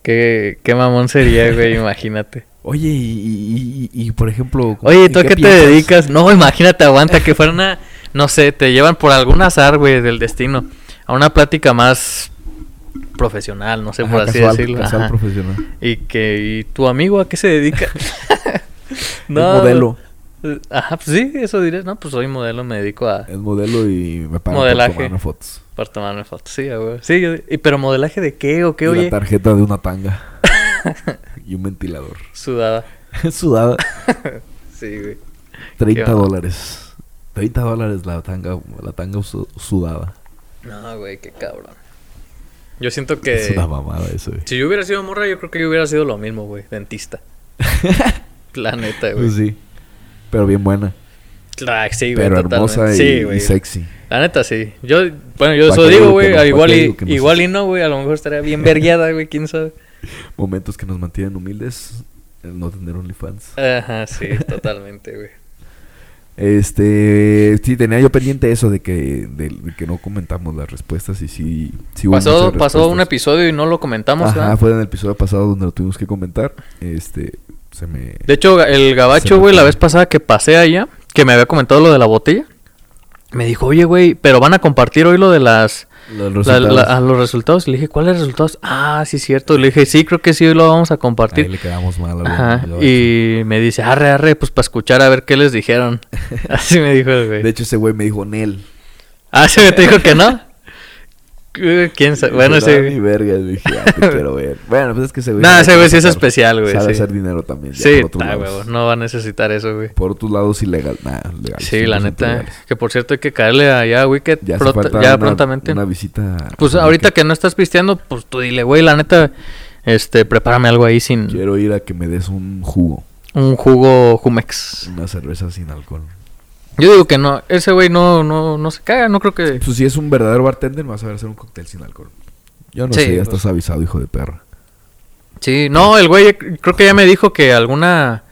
Qué, qué mamón sería, güey, imagínate. Oye, y, y- y- por ejemplo... Oye, ¿en ¿tú a qué te piensas? dedicas? No, imagínate, aguanta, que fuera una... No sé, te llevan por algún azar, güey, del destino. A una plática más profesional, no sé, por Ajá, así casual, decirlo. casual profesional. Y que... ¿Y tu amigo a qué se dedica? Es modelo. Ajá, pues sí, eso diré. No, pues soy modelo, me dedico a... Es modelo y me pagan Modelaje. por tomarme fotos. Para tomarme fotos. Sí, huevo. Sí, yo- y, pero modelaje de qué o qué, Y oye. la tarjeta de una tanga. y un ventilador. Sudada. Sudada. Sí, güey. 30 Qué va. dólares. 30 dólares la tanga, la tanga su- sudada. No, güey, qué cabrón. Yo siento que... Es una mamada eso, güey. Si yo hubiera sido morra, yo creo que yo hubiera sido lo mismo, güey. Dentista. La neta, güey. Pues sí. Pero bien buena. La- sí, güey. pero totalmente. hermosa y, Sí, y güey. sexy. La neta, sí. Yo, bueno, yo eso digo, güey. no, igual y, igual y no, güey. A lo mejor estaría bien vergueada, güey. ¿Quién sabe? Momentos que nos mantienen humildes. El no tener OnlyFans. Ajá, sí. Totalmente, güey. Este, sí, tenía yo pendiente eso de que, de, de que no comentamos las respuestas y sí, sí Pasó, pasó un episodio y no lo comentamos, Ajá, ¿verdad? fue en el episodio pasado donde lo tuvimos que comentar. Este, se me... De hecho, el gabacho, güey, la vez pasada que pasé allá, que me había comentado lo de la botella, me dijo, oye, güey, pero van a compartir hoy lo de las... los la- resultados. la- a los resultados. Y le dije, ¿cuáles resultados? Ah, sí, cierto. Le dije, sí, creo que sí, lo vamos a Ahí compartir. le quedamos mal. al Ajá. gabacho. Y me dice, arre, arre, pues para escuchar a ver qué les dijeron. Así me dijo el güey. De hecho, ese güey me dijo Nel. Ah, ¿sí te dijo que no? Eh, ¿Quién sabe? Bueno. "No, ni verga. Dije, ah, te quiero ver. Bueno, pues es que ese güey. Sabe ese güey sí es especial, güey, Sabe sí. hacer dinero también. ya Sí, está, güey, no va a necesitar eso, güey. Por otros lados, ilegal. Legal. Sí, la 100% neta. legales. Que por cierto hay que caerle allá a Wicked Ya, falta ya una- prontamente. Una visita. Pues ahorita Wicked. que no estás pisteando, pues tú dile, güey, la neta, este, prepárame algo ahí sin Quiero ir a que me des un jugo. un jugo Jumex. Una cerveza sin alcohol. Yo digo que no, ese güey no, no, no se caga, no creo que... Pues si es un verdadero bartender, vas a ver hacer un cóctel sin alcohol. Yo no Sí, sé, ya pues. estás avisado, hijo de perra. Sí, no, el güey creo que ya me dijo que alguna...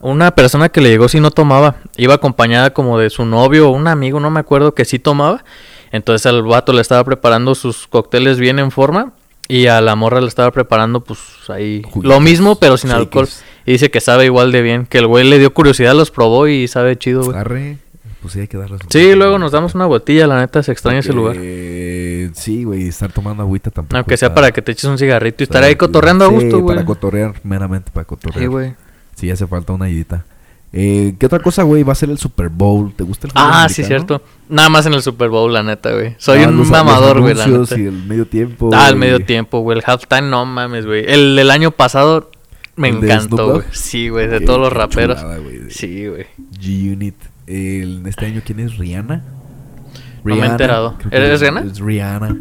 Una persona que le llegó si no tomaba, iba acompañada como de su novio o un amigo, no me acuerdo, que sí tomaba. Entonces al vato le estaba preparando sus cócteles bien en forma y a la morra le estaba preparando pues ahí lo mismo pero sin shakers. alcohol. Y dice que sabe igual de bien, que el güey le dio curiosidad, los probó y sabe chido, güey. Arre, pues sí hay que darles Sí, luego nos damos una botella, la neta, se extraña ese lugar. Eh, sí, güey, estar tomando agüita tampoco. Aunque sea está- para que te eches un cigarrito y estar ahí cotorreando a Sí, gusto, güey. para cotorrear, meramente para cotorrear. Sí, güey. Sí, hace falta una idita. Eh, ¿Qué otra cosa, güey? Va a ser el Super Bowl. ¿Te gusta el fútbol Ah, sí, americano? cierto. Nada más en el Super Bowl, la neta, güey. Soy Ah, un los- mamador, güey, la anuncios neta. y el medio tiempo. Ah, el medio tiempo, güey. El halftime, no mames, güey. El del año pasado me ¿El de Snoop encantó, güey. Sí, güey, de Qué- todos los raperos. chulada, Sí, güey. G-Unit. Este año, ¿quién es? ¿Rihanna? No me he enterado. ¿Eres Rihanna? Es Rihanna.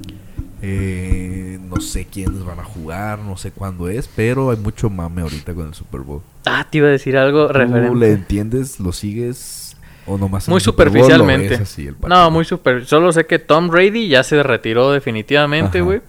Eh, no sé quiénes van a jugar, no sé cuándo es, pero hay mucho mame ahorita con el Super Bowl. Ah, te iba a decir algo ¿Tú referente. le entiendes, lo sigues o nomás Muy Super Bowl superficialmente. así? No, muy super. Solo sé que Tom Brady ya se retiró definitivamente, güey.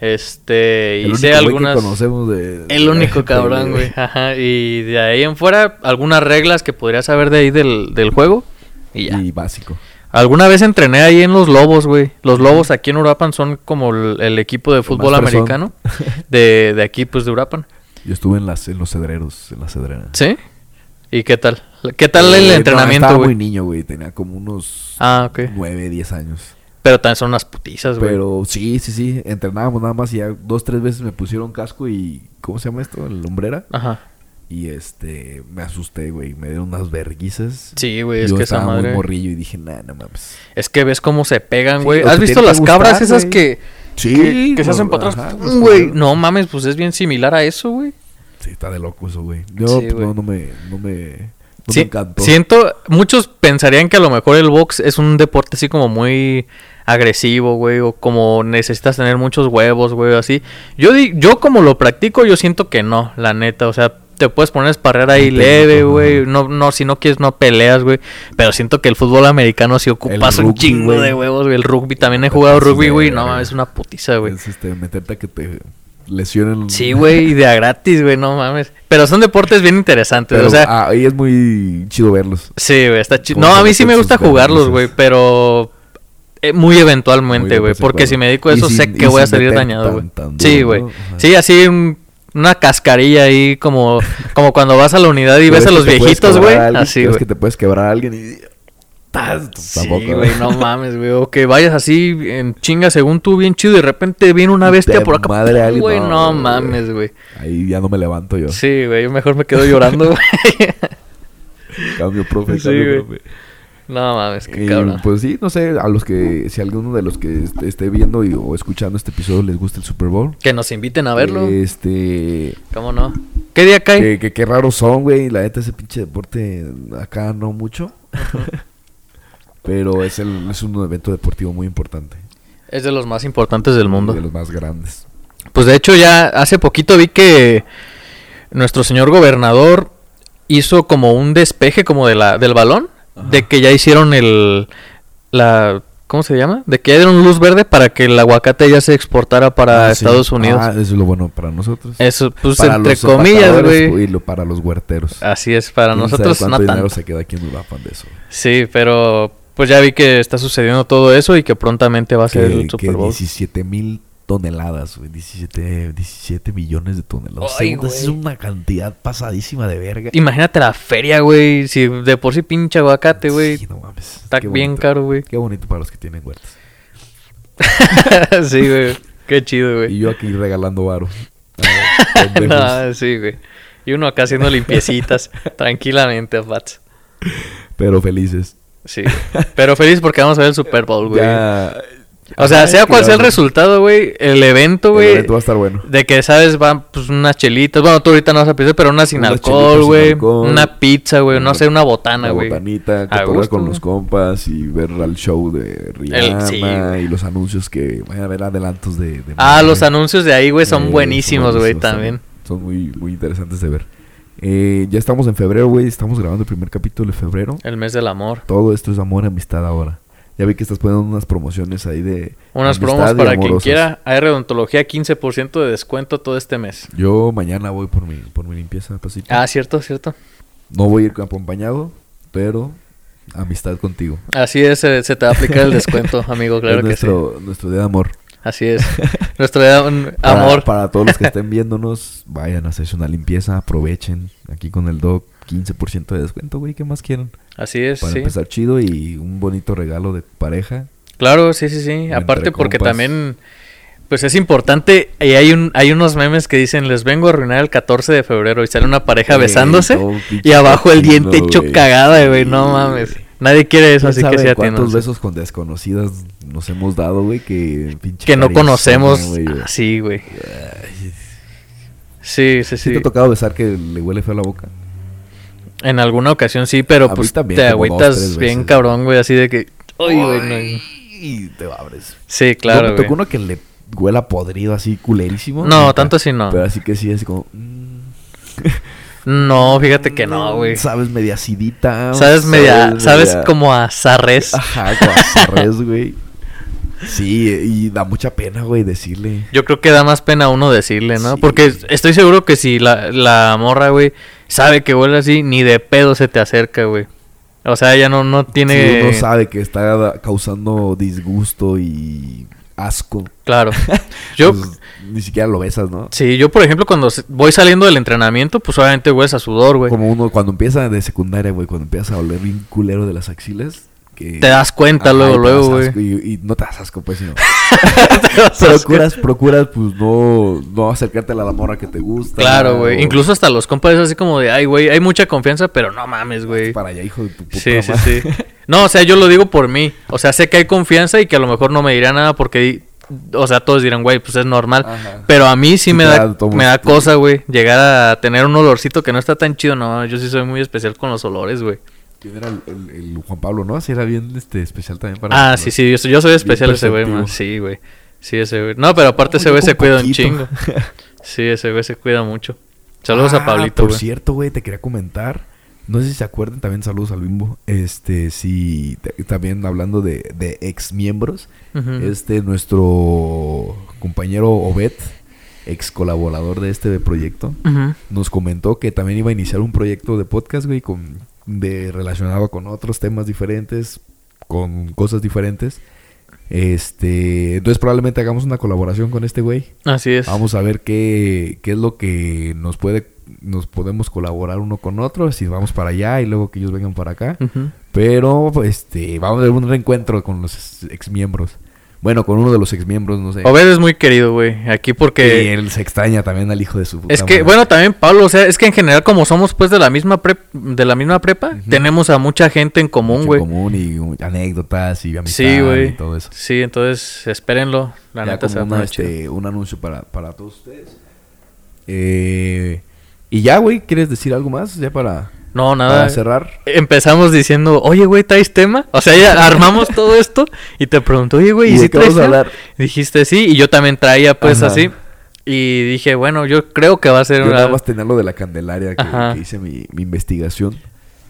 Este, El hice único güey que algunas... conocemos de... El único cabrón, güey. Ajá. Y de ahí en fuera, algunas reglas que podrías saber de ahí del, del juego. Y ya. Y básico. Alguna vez entrené ahí en los Lobos, güey. Los Lobos aquí en Uruapan son como el, el equipo de fútbol americano de, de aquí, pues de Uruapan. Yo estuve en las en los cedreros, en la cedrera. ¿Sí? ¿Y qué tal? ¿Qué tal Eh, el no, entrenamiento, estaba muy güey? niño, güey. Tenía como unos Ah, ok. 9, 10 años. Pero también son unas putizas, güey. Pero sí, sí, sí. Entrenábamos nada más y ya dos, tres veces me pusieron casco y... ¿Cómo se llama esto? La lumbrera. Ajá. Y este... Me asusté, güey. Me dieron unas verguizas. Sí, güey, es Yo que esa estaba madre... muy morrillo y dije, nah, no mames. Es que ves cómo se pegan, güey. ¿Has visto las cabras esas güey. que, Sí. que, que se hacen para atrás? los Güey, no mames, pues es bien similar a eso, güey. Sí, está de loco eso, güey. Yo Sí, pues, no, no me... No me... No Sí, me encantó. Siento, muchos pensarían que a lo mejor el box es un deporte así como muy agresivo, güey, o como necesitas tener muchos huevos, güey, así. Yo di- yo como lo practico, yo siento que no, la neta, o sea, te puedes poner a esparrear ahí leve, güey, no no si no quieres no peleas, güey, pero siento que el fútbol americano sí ocupas un chingo de huevos, güey, el rugby también he jugado rugby, güey, no es una putiza, güey. Es este, meterte a que te lesionen. Sí, güey, y de a gratis, güey, no mames. Pero son deportes bien interesantes, Pero o sea, ah, ahí es muy chido verlos. Sí, güey, está chido. No, a mí sí me gusta jugarlos, güey, pero eh, muy eventualmente, güey, porque si me dedico a eso sin- sé que voy a salir dañado, güey. Sí, güey. Sí, así un- una cascarilla ahí como como cuando vas a la unidad y ves ¿Crees a los viejitos, güey. Así, ¿Crees güey. que te puedes quebrar a alguien y... Sí, Tampoco, güey, no mames, güey. O que vayas así en chinga según tú, bien chido, y de repente viene una bestia te por acá. madre alguien, Güey, no, no mames, güey. Ahí ya no me levanto yo. Sí, güey, yo mejor me quedo llorando, güey. Cambio, profe, Sí, cambio, güey. profe. No mames, qué Y, cabrón. pues sí, no sé, a los que, si alguno de los que est- esté viendo y- o escuchando este episodio les gusta el Super Bowl. Que nos inviten a verlo. Este, ¿Cómo no? ¿Qué día cae? que, que, qué raros son, güey. La neta, ese pinche deporte acá no mucho. Pero es, el, es un evento deportivo muy importante. Es de los más importantes del mundo. De los más grandes. Pues de hecho ya hace poquito vi que nuestro señor gobernador hizo como un despeje como de la del balón, Ajá. de que ya hicieron el la ¿cómo se llama? De que ya dieron luz verde para que el aguacate ya se exportara para Ah, sí. Estados Unidos. Ah, eso es lo bueno para nosotros. Eso pues Para entre comillas, güey. Y lo, para los huerteros. Así es, para ¿Quién sabe nosotros cuánto no dinero tanto. se queda aquí en Uruapan de eso? Sí, pero pues ya vi que está sucediendo todo eso y que prontamente va a ser Que, el Super que Bowl. 17 mil toneladas, güey. 17, 17 millones de toneladas. Ay, Es una cantidad pasadísima de verga. Imagínate la feria, güey, si de por sí pinche aguacate, güey. Sí, no mames. Está Qué bien bonito. caro, güey. Qué bonito para los que tienen huertas. sí, güey. Qué chido, güey. Y yo aquí regalando varo. Ah, no, sí, güey. Y uno acá haciendo limpiecitas tranquilamente, Pats. Pero felices. Sí. Pero feliz porque vamos a ver el Super Bowl, güey. Ya. O sea, sea cual sea el resultado, güey, el evento, el güey. evento va a estar bueno. De que, ¿sabes? Van pues unas chelitas. Bueno, tú ahorita no vas a pedir, pero una sin Unas alcohol, güey. Una pizza, güey. No Una- sé, una botana, Una güey. botanita, A cotorrear gusto, con los compas y ver al show de Rihanna sí, y los anuncios que vayan a ver adelantos de... de Ah, los anuncios de ahí, güey, son Eh, buenísimos, güey, también. Son muy, muy interesantes de ver. Eh, ya estamos en febrero, güey. Estamos grabando el primer capítulo de febrero. El mes del amor. Todo esto es amor y amistad ahora. Ya vi que estás poniendo unas promociones ahí de... Unas promos para quien quiera. Hay redontología 15% de descuento todo este mes. Yo mañana voy por mi, por mi limpieza, pasito. Ah, cierto, cierto. No voy a ir acompañado, pero amistad contigo. Así es, se, se te va a aplicar el descuento, amigo, claro es que nuestro, nuestro día de amor. Sí. Así es. Nuestro Para- amor. Para, todos los que estén viéndonos, vayan a hacerse una limpieza, aprovechen. Aquí con el dog, 15% de descuento, güey. ¿Qué más quieren? Así es, Para sí. empezar chido y un bonito regalo de pareja. Claro, sí, sí, sí. Aparte porque compas. también, pues es importante. Y hay un, hay unos memes que dicen, les vengo a arruinar el 14 de febrero. Y sale una pareja besándose. Y abajo el diente hecho cagada, güey. No mames. Nadie quiere eso, ¿Quién así que sí cuántos besos con desconocidas nos hemos dado, güey? Que pinche Que no conocemos así, güey. Ay, Sí, sí, ¿Sí sí. te ha tocado besar que le huele feo la boca? En alguna ocasión sí, pero A pues también, te dos, agüitas tres bien veces. cabrón, güey, así de que... Uy, güey, no. Y te abres. Sí, No, claro, me tocó uno que le huela podrido así culerísimo. No, tanto así no. Pero así que sí, así como... No, fíjate que no, güey. Sabes, media acidita. Sabes media, sabes media- como a zarres. Ajá, como a zarres, güey. Sí, y da mucha pena, güey, decirle. Yo creo que da más pena a uno decirle, ¿no? Sí. Porque estoy seguro que si la, la morra, güey, sabe que huele así, ni de pedo se te acerca, güey. O sea, ella no, no tiene... Si uno sabe que está causando disgusto y asco. Claro. Yo, pues, ni siquiera lo besas, ¿no? sí, yo por ejemplo cuando voy saliendo del entrenamiento, pues obviamente hueles a sudor, güey. Como uno cuando empieza de secundaria, güey, cuando empieza a oler bien culero de las axilas. Que... Te das cuenta Ajá, luego, luego, güey. Y, y no te das asco, pues, sino... Procuras, procuras, pues, no, no acercarte a la morra que te gusta. Claro, güey. o- Incluso hasta los compas es así como de, ay, güey, hay mucha confianza, pero no mames, güey. Para allá, hijo de tu puta Sí, sí, sí. No, o sea, yo lo digo por mí. O sea, sé que hay confianza y que a lo mejor no me dirá nada porque, o sea, todos dirán, güey, pues es normal. Ajá. Pero a mí sí me da, me da cosa, güey, llegar a tener un olorcito que no está tan chido. No, yo sí soy muy especial con los olores, güey. ¿Quién era el, el- el Juan Pablo, no? Sí, era bien este, especial también para... Ah, sí, sí, yo soy, yo soy especial ese güey, man. Sí, güey. Sí, ese güey. No, pero aparte ese güey se cuida un chingo. Sí, ese güey se cuida mucho. Saludos Ah, a Pablito, Por cierto, güey, te quería comentar. No sé si se acuerdan, también saludos al Bimbo. Este, sí, te- también hablando de, de ex miembros. Este, nuestro compañero Obed, ex colaborador de este proyecto, nos comentó que también iba a iniciar un proyecto de podcast, güey, con, de, relacionado con otros temas diferentes, con cosas diferentes. Este, entonces probablemente hagamos una colaboración con este güey. Así es. Vamos a ver qué, qué es lo que nos puede, nos podemos colaborar uno con otro, si vamos para allá y luego que ellos vengan para acá. Pero, este, vamos a ver un reencuentro con los ex miembros. Bueno, con uno de los ex miembros, no sé. Obed es muy querido, güey. Aquí Y porque... él se extraña también al hijo de su puta Es que, madre. bueno, también Pablo, o sea, es que en general como somos pues de la misma prep, de la misma prepa, tenemos a mucha gente en común, Mucho en güey. común y anécdotas y amistad Sí, güey. y todo eso. Sí, entonces espérenlo. La ya neta se va a como una, este, un anuncio para, para todos ustedes. Eh, y ya, güey, ¿quieres decir algo más? Ya para, No, para nada. cerrar. Empezamos diciendo, oye, güey, ¿traes tema? O sea, ya armamos todo esto y te pregunto, oye, güey, ¿Y ¿y de si traes tema? Dijiste sí, y yo también traía pues Ajá. así. Y dije, bueno, yo creo que va a ser Yo una... nada más tenía lo de la Candelaria que, hice mi, mi investigación.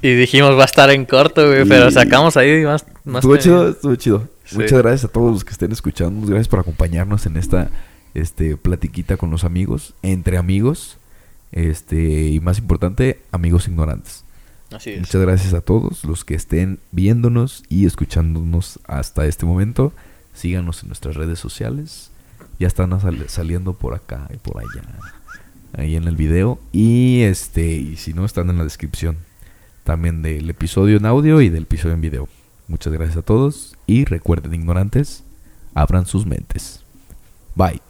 Y dijimos, va a estar en corto, güey, Y- pero sacamos ahí más... más Estuvo chido, estuvo chido. Sí. Muchas gracias a todos los que estén escuchando. Gracias por acompañarnos en esta este, platiquita con los amigos, entre amigos. Este, y más importante, amigos ignorantes. Así es. Muchas gracias a todos los que estén viéndonos y escuchándonos hasta este momento. Síganos en nuestras redes sociales. Ya están sal- saliendo por acá y por allá. Ahí en el video. Y este, y si no, están en la descripción. También del episodio en audio y del episodio en video. Muchas gracias a todos. Y recuerden, ignorantes, abran sus mentes. Bye.